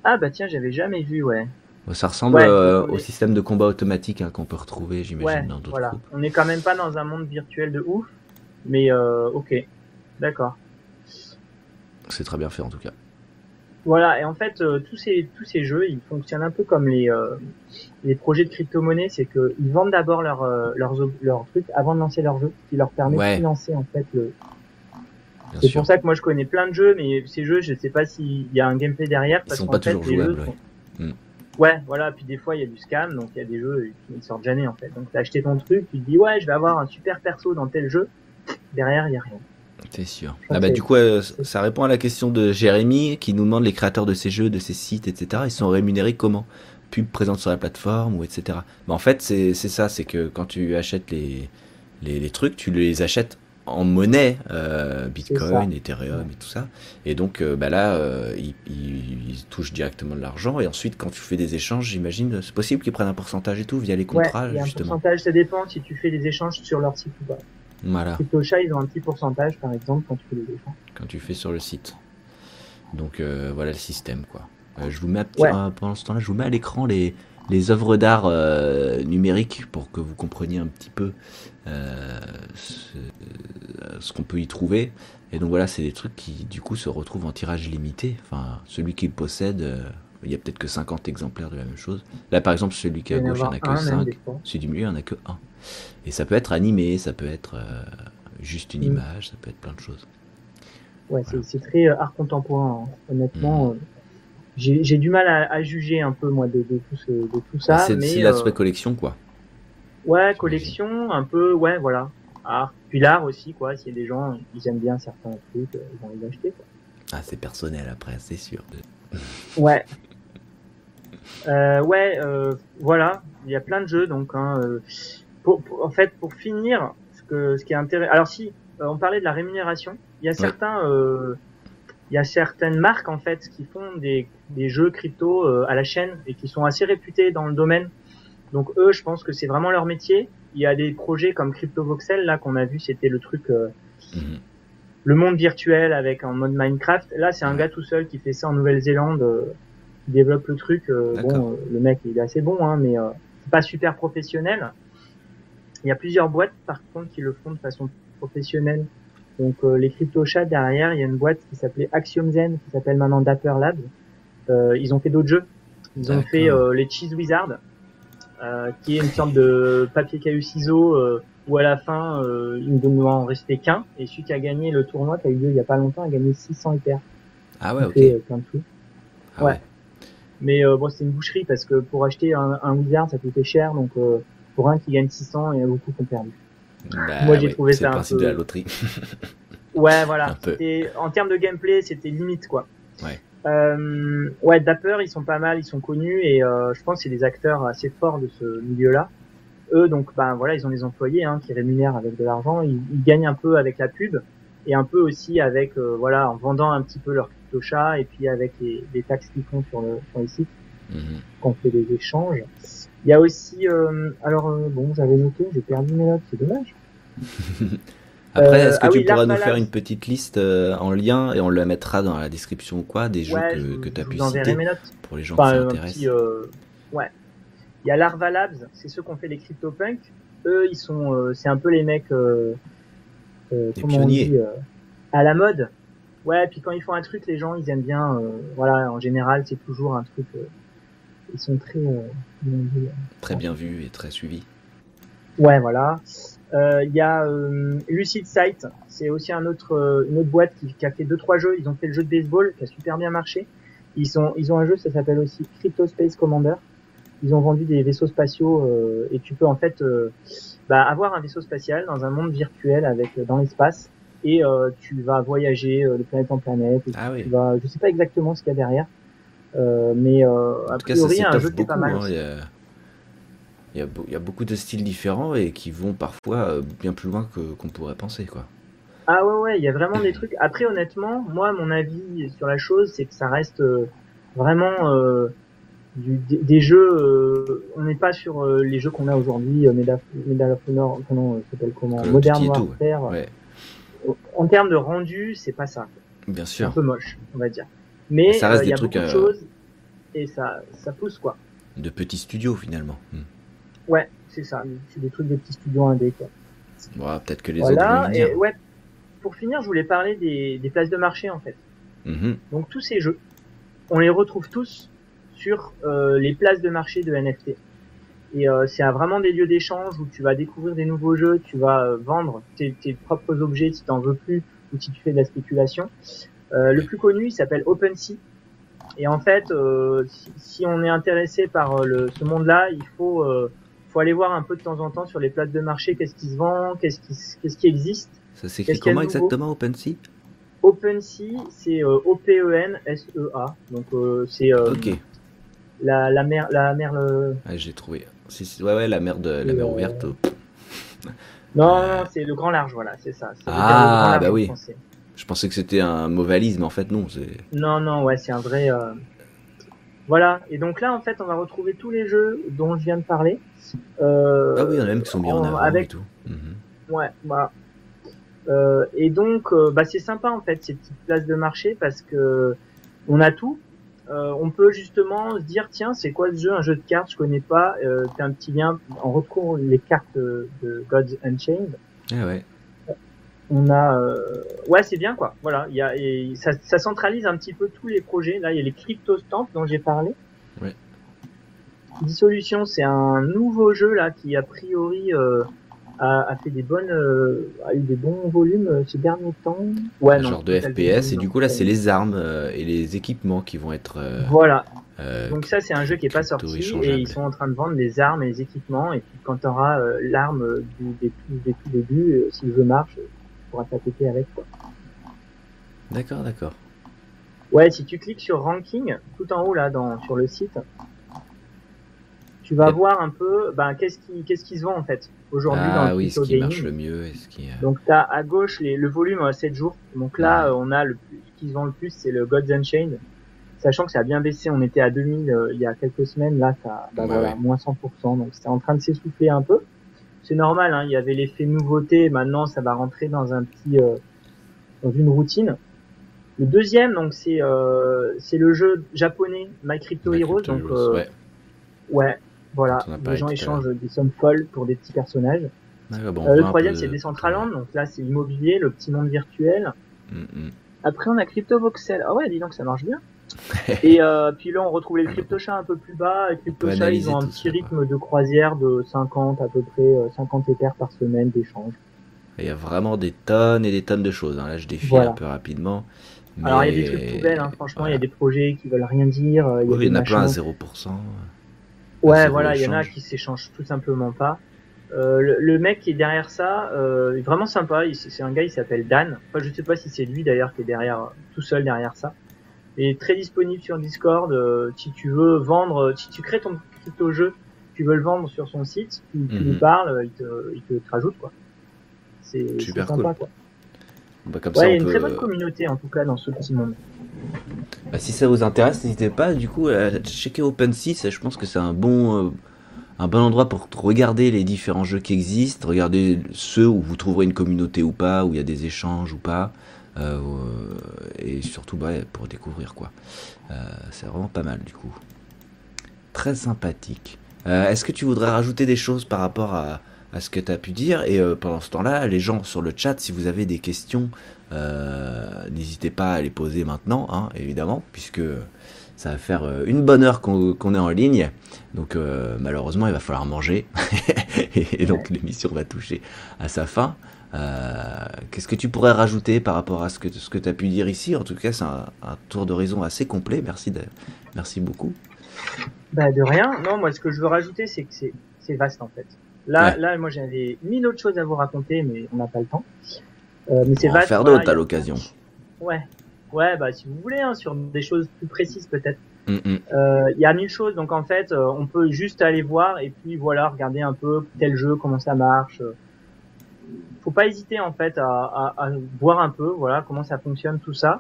Ah bah tiens, j'avais jamais vu, ouais. Ça ressemble Ouais, euh, au système de combat automatique hein, qu'on peut retrouver, j'imagine, Ouais, dans d'autres voilà. groupes. On est quand même pas dans un monde virtuel de ouf, mais euh, ok, d'accord. C'est très bien fait en tout cas. Voilà, et en fait, euh, tous ces tous ces jeux, ils fonctionnent un peu comme les les projets de crypto-monnaie, c'est que ils vendent d'abord leur, leurs ob- leurs trucs avant de lancer leur jeu, ce qui leur permet Ouais. de financer en fait le, C'est pour ça que moi je connais plein de jeux, mais ces jeux, je sais pas s'il y a un gameplay derrière. Ils Parce sont pas fait, toujours jouables, sont- ouais. Mm. Ouais, voilà. Puis des fois, il y a du scam, donc il y a des jeux qui ne sortent jamais en fait. Donc t'as acheté ton truc, tu te dis ouais, je vais avoir un super perso dans tel jeu. Derrière, il y a rien. C'est sûr. Ah bah du coup, euh, ça répond à la question de Jérémy qui nous demande les créateurs de ces jeux, de ces sites, etc. Ils sont rémunérés comment? Pub présente sur la plateforme ou etc. Mais en fait, c'est c'est ça, c'est que quand tu achètes les, les, les trucs, tu les achètes en monnaie, euh, Bitcoin, Ethereum et tout ça. Et donc euh, bah là, euh, ils, ils- ils touchent directement de l'argent. Et ensuite, quand tu fais des échanges, j'imagine, c'est possible qu'ils prennent un pourcentage et tout via les contrats, ouais, il y a un justement. pourcentage, ça dépend si tu fais des échanges sur leur site ou pas. Voilà. CryptoChat, ils ont un petit pourcentage, par exemple, quand tu fais des échanges. quand tu fais sur le site. Donc voilà le système quoi. Je vous mets à petit- Ouais. pendant ce temps-là, je vous mets à l'écran les, les œuvres d'art euh, numériques pour que vous compreniez un petit peu euh, ce, ce qu'on peut y trouver. Et donc voilà, c'est des trucs qui du coup se retrouvent en tirage limité. Enfin, celui qui le possède, euh, il y a peut-être que 50 exemplaires de la même chose. Là par exemple, celui qui est à gauche, il n'y en a que un, même, 5. des fois. Celui du milieu, il n'y en a que 1. Et ça peut être animé, ça peut être euh, juste une Mm. image, ça peut être plein de choses. Ouais, c'est- c'est très euh, art contemporain. hein. Honnêtement, Mhm. J'ai j'ai du mal à, à juger un peu moi de, de tout, ce, de tout ça. c'est mais c'est euh, l'aspect collection quoi. ouais, collection, un peu, ouais, voilà. Art. Puis l'art aussi, quoi. S'il y a des gens, ils aiment bien certains trucs, euh, ils vont les acheter. Quoi. Ah, c'est personnel après, c'est sûr. Ouais. Euh, ouais, euh, voilà. Il y a plein de jeux, donc. Hein, euh, pour, pour- en fait, pour finir, ce, que, ce qui est intéressant. Alors si, euh, on parlait de la rémunération. Il y a certains, euh, il y a certaines marques en fait qui font des, des jeux crypto euh, à la chaîne et qui sont assez réputés dans le domaine. Donc eux, je pense que c'est vraiment leur métier. Il y a des projets comme CryptoVoxel là qu'on a vu, c'était le truc. euh, Mhm. le monde virtuel avec un mode Minecraft. Là, c'est un gars tout seul qui fait ça en Nouvelle-Zélande, euh, qui développe le truc. euh, bon, euh, le mec, il est assez bon, hein, mais euh, c'est pas super professionnel. Il y a plusieurs boîtes, par contre, qui le font de façon professionnelle. Donc, euh, les crypto-chats derrière, il y a une boîte qui s'appelait Axiom Zen, qui s'appelle maintenant Dapper Labs. Euh, ils ont fait d'autres jeux. Ils ont fait euh, les Cheese Wizard, euh, qui est une sorte de papier caillou ciseaux euh, où à la fin euh, il ne doit en rester qu'un et celui qui a gagné le tournoi qui a eu lieu il y a pas longtemps a gagné 600 hyper Ah ouais, ok. fait, plein de sous. Ah ouais. mais euh, bon c'est une boucherie parce que pour acheter un, un wizard ça coûtait cher donc euh, pour un qui gagne 600 il y a beaucoup qui ont perdu Bah Moi, j'ai ouais, trouvé ça un principe peu- de la loterie. ouais voilà en termes de gameplay c'était limite quoi Ouais. euh, ouais Dapper ils sont pas mal ils sont connus et euh, je pense que c'est des acteurs assez forts de ce milieu là eux donc ben voilà ils ont des employés hein, qui rémunèrent avec de l'argent ils, ils gagnent un peu avec la pub et un peu aussi avec euh, voilà en vendant un petit peu leur crypto chat et puis avec les, les taxes qu'ils font sur le sur les sites Mhm. quand on fait des échanges il y a aussi euh, alors euh, bon j'avais noté j'ai perdu mes notes c'est dommage. Après, Euh, est-ce que ah tu oui, pourras nous faire une petite liste euh, en lien et on la mettra dans la description ou quoi des jeux ouais que, que tu as pu citer mes notes. pour les gens enfin qui s'intéressent euh, ouais. Il y a Larva Labs c'est ceux qui ont fait les CryptoPunk eux ils sont euh, c'est un peu les mecs euh, euh, on dit, euh, à la mode. Ouais puis quand ils font un truc les gens ils aiment bien euh, voilà en général c'est toujours un truc euh, ils sont très euh, on dit, Très bien vu et très suivi. Ouais, voilà. Euh, Il y a euh, Lucid Sight, c'est aussi un autre, une autre boîte qui, qui a fait deux trois jeux. Ils ont fait le jeu de baseball qui a super bien marché. Ils sont, ils ont un jeu, ça s'appelle aussi Crypto Space Commander. Ils ont vendu des vaisseaux spatiaux euh, et tu peux en fait euh, bah, avoir un vaisseau spatial dans un monde virtuel avec dans l'espace et euh, tu vas voyager euh, de planète en planète. Et Ah oui. tu vas, je sais pas exactement ce qu'il y a derrière, mais euh, a En tout cas, ça priori un jeu qui est pas mal. hein. Il, y a, il, y a, beaucoup de styles différents et qui vont parfois euh, bien plus loin que qu'on pourrait penser. quoi. Ah ouais ouais, il y a vraiment des trucs. Après honnêtement, moi mon avis sur la chose, c'est que ça reste euh, vraiment euh, du, des, des jeux. euh, on n'est pas sur euh, les jeux qu'on a aujourd'hui, euh, Medal, Medal of Honor, comment euh, s'appelle comment, Modern Warfare. Ouais, En termes de rendu, c'est pas ça. bien C'est un sûr. peu moche, on va dire. Mais Ça reste euh, des y a trucs, beaucoup de euh, choses et ça ça pousse quoi. De petits studios finalement. Hmm. Ouais, c'est ça. C'est des trucs de petits studios indés quoi. Bon, Peut-être que les autres Voilà. Et ouais. Pour finir, je voulais parler des, des places de marché en fait. Mhm. Donc tous ces jeux, on les retrouve tous sur euh, les places de marché de NFT. Et euh, c'est vraiment des lieux d'échange où tu vas découvrir des nouveaux jeux, tu vas euh, vendre tes, tes propres objets si t'en veux plus ou si tu fais de la spéculation. Euh, le plus connu, il s'appelle OpenSea. Et en fait, euh, si, si on est intéressé par euh, le, ce monde-là, il faut, faut aller voir un peu de temps en temps sur les places de marché qu'est-ce qui se vend, qu'est-ce qui, qu'est-ce qui existe. Ça s'écrit comment exactement OpenSea? OpenSea, c'est euh, O-P-E-N-S-E-A. Donc euh, c'est euh, la, la mer, la mer le... ah, j'ai trouvé. Si, si, ouais, ouais, la mer, de, la mer ouverte. Non, non, c'est le grand large, voilà, c'est ça. Ah, bah oui. français. Je pensais que c'était un mot valise, mais en fait non. C'est Non, non, ouais, c'est un vrai. euh, Voilà. Et donc là, en fait, on va retrouver tous les jeux dont je viens de parler. Euh, ah oui, il y en a même qui sont bien en en- avant avec et tout. Mhm. Ouais, voilà. Euh, et donc, bah, c'est sympa en fait ces petites places de marché parce que on a tout. on peut justement se dire tiens c'est quoi ce jeu un jeu de cartes je connais pas euh, t'as un petit lien on retrouve les cartes de Gods Unchained ah ouais on a euh, ouais c'est bien quoi voilà il y a et ça, ça, centralise un petit peu tous les projets là il y a les crypto stamps dont j'ai parlé ouais. dissolution c'est un nouveau jeu là qui a priori euh, a, a, fait des bonnes, euh, a eu des bons volumes euh, ces derniers temps. Ouais, non, genre de FPS et du coup là c'est les armes euh, et les équipements qui vont être. Euh, voilà. Donc ça c'est un jeu qui est pas sorti et ils sont en train de vendre les armes et les équipements et puis quand tu auras l'arme du des, des tout début, si le jeu marche, pourras t'attaquer avec quoi. D'accord, d'accord. Ouais, si tu cliques sur ranking tout en haut là dans sur le site, tu vas voir un peu ben, qu'est-ce qui qu'est-ce qui se vend en fait aujourd'hui ah, dans le oui, ce qui marche le mieux ce qui donc tu as à gauche les, le volume à 7 jours. Donc là on a le ce qui se vend le plus c'est le Gods Unchained sachant que ça a bien baissé on était à 2000 euh, il y a quelques semaines là ça bah, voilà, moins 100% donc c'est en train de s'essouffler un peu c'est normal hein, il y avait l'effet nouveauté maintenant ça va rentrer dans un petit euh, dans une routine le deuxième donc c'est euh, c'est le jeu japonais My Crypto, Heroes donc euh, ouais. ouais voilà, les gens échangent des sommes folles pour des petits personnages. bon, euh, le troisième, c'est Decentraland, donc là, c'est immobilier, le petit monde virtuel. Mm -hmm. Après, on a Crypto Voxel. Ah ouais, dis donc, ça marche bien. Et euh, puis là, on retrouve les crypto-chats un peu plus bas. Les crypto-chats, ils ont un petit ça, rythme de croisière de 50 à peu près, 50 éthers par semaine d'échange. Il y a vraiment des tonnes et des tonnes de choses. Hein. Là, je défile Voilà. un peu rapidement. Mais... Alors, il y a des trucs poubelles, hein. franchement, il y a des projets qui veulent rien dire. euh, Il y Oui, en a plein à machins- 0%. Ouais, zéro voilà, il y en a qui s'échangent tout simplement pas. Euh, le, le mec qui est derrière ça, euh, est vraiment sympa. C'est un gars, il s'appelle Dan. Enfin, je sais pas si c'est lui d'ailleurs qui est derrière, tout seul derrière ça. Est très disponible sur Discord. euh, si tu veux vendre, si tu crées ton crypto jeu, tu veux le vendre sur son site, tu, tu lui parles, il te, il te, te rajoute quoi. C'est sympa cool. quoi. Bah, comme Ouais, ça, il y a une peut... très bonne communauté en tout cas dans ce petit monde. Bah, si ça vous intéresse, n'hésitez pas du coup à checker OpenSea. Je pense que c'est un bon, euh, un bon endroit pour regarder les différents jeux qui existent, regarder ceux où vous trouverez une communauté ou pas, où il y a des échanges ou pas, euh, et surtout bah, pour découvrir quoi. Euh, c'est vraiment pas mal du coup. Très sympathique. Euh, Est-ce que tu voudrais rajouter des choses par rapport à, ce que tu as pu dire? Et euh, pendant ce temps-là, les gens sur le chat, si vous avez des questions, euh, n'hésitez pas à les poser maintenant, hein, évidemment, puisque ça va faire euh, une bonne heure qu'on est en ligne. Donc euh, malheureusement, il va falloir manger. et donc l'émission va toucher à sa fin. Euh, Qu'est-ce que tu pourrais rajouter par rapport à ce que, ce que tu as pu dire ici? En tout cas, c'est un, un tour d'horizon assez complet. Merci, de, merci beaucoup. Bah de rien. Non, moi ce que je veux rajouter, c'est que c'est vaste en fait. Là, Ouais. là, moi j'avais mille autres choses à vous raconter, mais on n'a pas le temps. Euh, mais c'est On va en vaste. faire d'autres à l'occasion. Ouais, ouais, bah si vous voulez, hein, sur des choses plus précises peut-être. Mm, mm. Euh, Il y a mille choses, donc en fait, euh, on peut juste aller voir et puis voilà, regarder un peu tel jeu, comment ça marche. Faut pas hésiter en fait à, à, à voir un peu, voilà, comment ça fonctionne tout ça.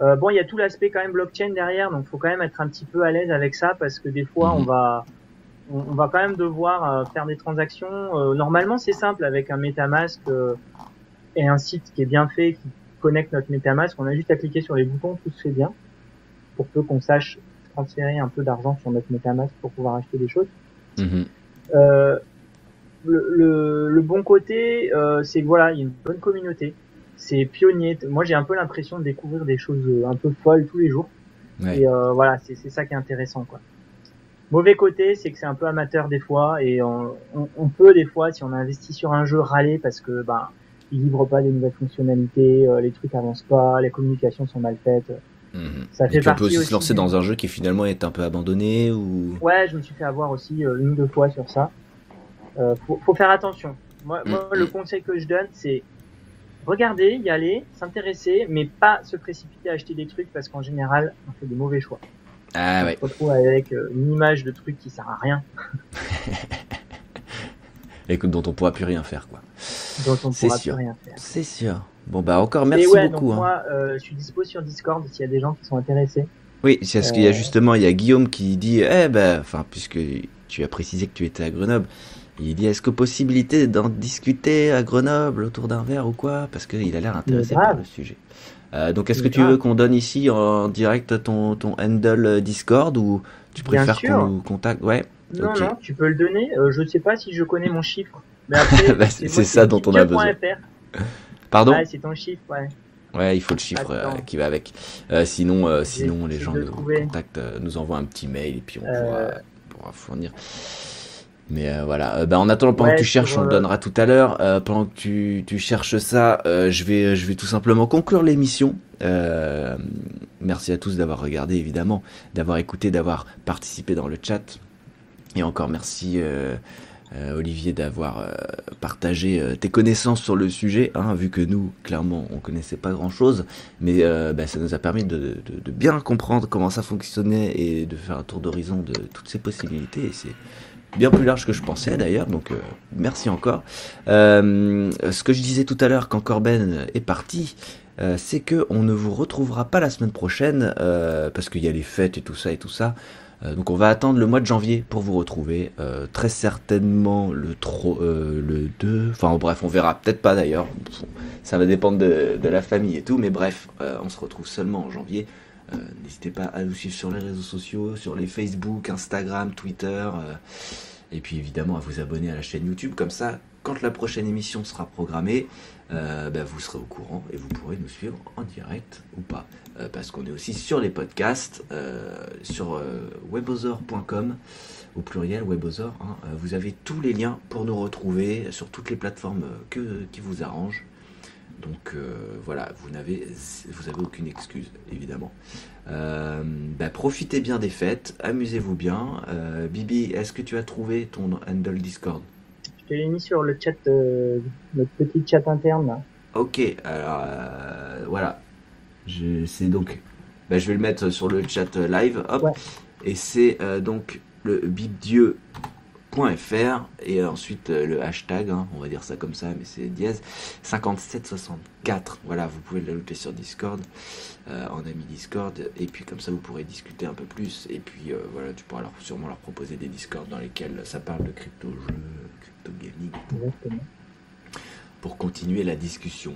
Euh, bon, il y a tout l'aspect quand même blockchain derrière, donc faut quand même être un petit peu à l'aise avec ça parce que des fois, Mhm. on va on, on va quand même devoir euh, faire des transactions. Euh, normalement, c'est simple avec un MetaMask euh, et un site qui est bien fait, qui connecte notre MetaMask. On a juste à cliquer sur les boutons, tout se fait bien, pour peu qu'on sache transférer un peu d'argent sur notre MetaMask pour pouvoir acheter des choses. Mhm. Euh, le, le, le bon côté, euh, c'est que voilà, il y a une bonne communauté. C'est pionnier. Moi, j'ai un peu l'impression de découvrir des choses euh, un peu folles tous les jours. Ouais. Et euh, voilà, c'est c'est ça qui est intéressant, quoi. Mauvais côté, c'est que c'est un peu amateur des fois, et on, on, on peut des fois, si on a investi sur un jeu, râler parce que ben il livre pas des nouvelles fonctionnalités, euh, les trucs avancent pas, les communications sont mal faites. Mhm. Ça Et fait puis on peut aussi aussi se lancer dans un jeu qui finalement est un peu abandonné ou. Ouais, je me suis fait avoir aussi euh, une ou deux fois sur ça. Euh, faut, faut faire attention. Moi, moi, Mm, le mm. conseil que je donne, c'est regarder, y aller, s'intéresser, mais pas se précipiter à acheter des trucs parce qu'en général, on fait des mauvais choix. Ah ouais. On se retrouve avec euh, une image de truc qui sert à rien, Et que- dont on pourra plus rien faire quoi. dont on pourra sûr. plus rien faire. C'est sûr. Bon bah encore merci ouais, beaucoup. donc hein. moi, euh, je suis dispo sur Discord s'il y a des gens qui sont intéressés. Oui, c'est parce qu'il y a justement, il y a Guillaume qui dit, eh ben, enfin, puisque tu as précisé que tu étais à Grenoble, il dit, est-ce que possibilité d'en discuter à Grenoble autour d'un verre ou quoi? Parce qu'il a l'air intéressé par le sujet. Euh, donc, est-ce que tu veux qu'on donne ici en direct ton, ton handle Discord ou tu préfères qu'on nous contacte? Ouais. Non, non, tu peux le donner. Euh, je ne sais pas si je connais mon chiffre. Mais après, bah, c'est ça dont on a besoin. Pardon? Ouais, c'est ton chiffre, ouais. Ouais, il faut le chiffre euh, qui va avec. Euh, sinon, euh, sinon les gens nous contactent, nous envoient un petit mail et puis on pourra, fournir. Mais voilà, bah, en attendant, pendant que tu cherches, on le donnera tout à l'heure. pendant que tu, tu cherches ça, je, vais, je vais tout simplement conclure l'émission. merci à tous d'avoir regardé, évidemment, d'avoir écouté, d'avoir participé dans le chat. Et encore merci euh, Olivier, d'avoir euh, partagé euh, tes connaissances sur le sujet, hein, vu que nous, clairement, on connaissait pas grand-chose, mais bah, ça nous a permis de, bien comprendre comment ça fonctionnait et de faire un tour d'horizon de toutes ces possibilités. Et c'est bien plus large que je pensais d'ailleurs, donc merci encore. ce que je disais tout à l'heure quand Corben est parti, c'est que on ne vous retrouvera pas la semaine prochaine parce qu'il y a les fêtes et tout ça et tout ça. Euh, donc on va attendre le mois de janvier pour vous retrouver. Euh, très certainement le, euh, le 2. Enfin bref, on verra. Peut-être pas d'ailleurs. Ça va dépendre de, la famille et tout. Mais bref, on se retrouve seulement en janvier. N'hésitez pas à nous suivre sur les réseaux sociaux, sur les Facebook, Instagram, Twitter. et puis évidemment à vous abonner à la chaîne YouTube. Comme ça, quand la prochaine émission sera programmée, bah, vous serez au courant et vous pourrez nous suivre en direct ou pas. Euh, parce qu'on est aussi sur les podcasts, euh, sur euh, webosor.com au pluriel webosor. Hein. vous avez tous les liens pour nous retrouver sur toutes les plateformes qui vous arrangent. Donc voilà, vous n'avez vous avez aucune excuse, évidemment. Bah, profitez bien des fêtes, amusez-vous bien. Bibi, est-ce que tu as trouvé ton handle Discord? Je t'ai mis sur le chat, notre petit chat interne. Ok, alors voilà, c'est donc, bah, je vais le mettre sur le chat live, hop, et c'est euh, donc le bibdieu.fr et ensuite euh, le hashtag, hein, on va dire ça comme ça, mais c'est dièse 5764. Voilà, vous pouvez l'ajouter sur Discord, euh, en ami Discord, et puis comme ça vous pourrez discuter un peu plus. Et puis voilà, tu pourras leur, sûrement leur proposer des Discords dans lesquels ça parle de crypto jeux, crypto gaming, pour continuer la discussion.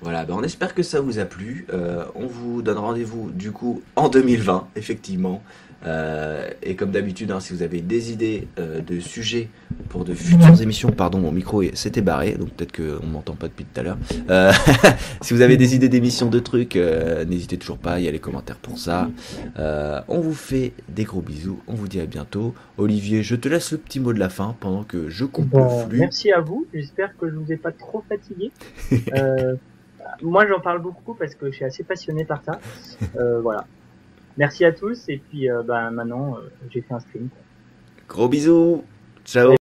Voilà, ben on espère que ça vous a plu. Euh, on vous donne rendez-vous du coup en 2020, effectivement. Euh, et comme d'habitude, hein, si vous avez des idées euh, de sujets pour de futures émissions, pardon, mon micro s'était barré, donc peut-être qu'on m'entend pas depuis tout à l'heure. si vous avez des idées d'émissions de trucs, n'hésitez toujours pas, il y a les commentaires pour ça. on vous fait des gros bisous, on vous dit à bientôt. Olivier, je te laisse le petit mot de la fin pendant que je coupe le flux. Merci à vous, j'espère que je vous ai pas trop fatigué moi, j'en parle beaucoup parce que je suis assez passionné par ça. Euh, voilà. Merci à tous et puis euh, bah, maintenant, euh, j'ai fait un stream. Gros bisous. Ciao.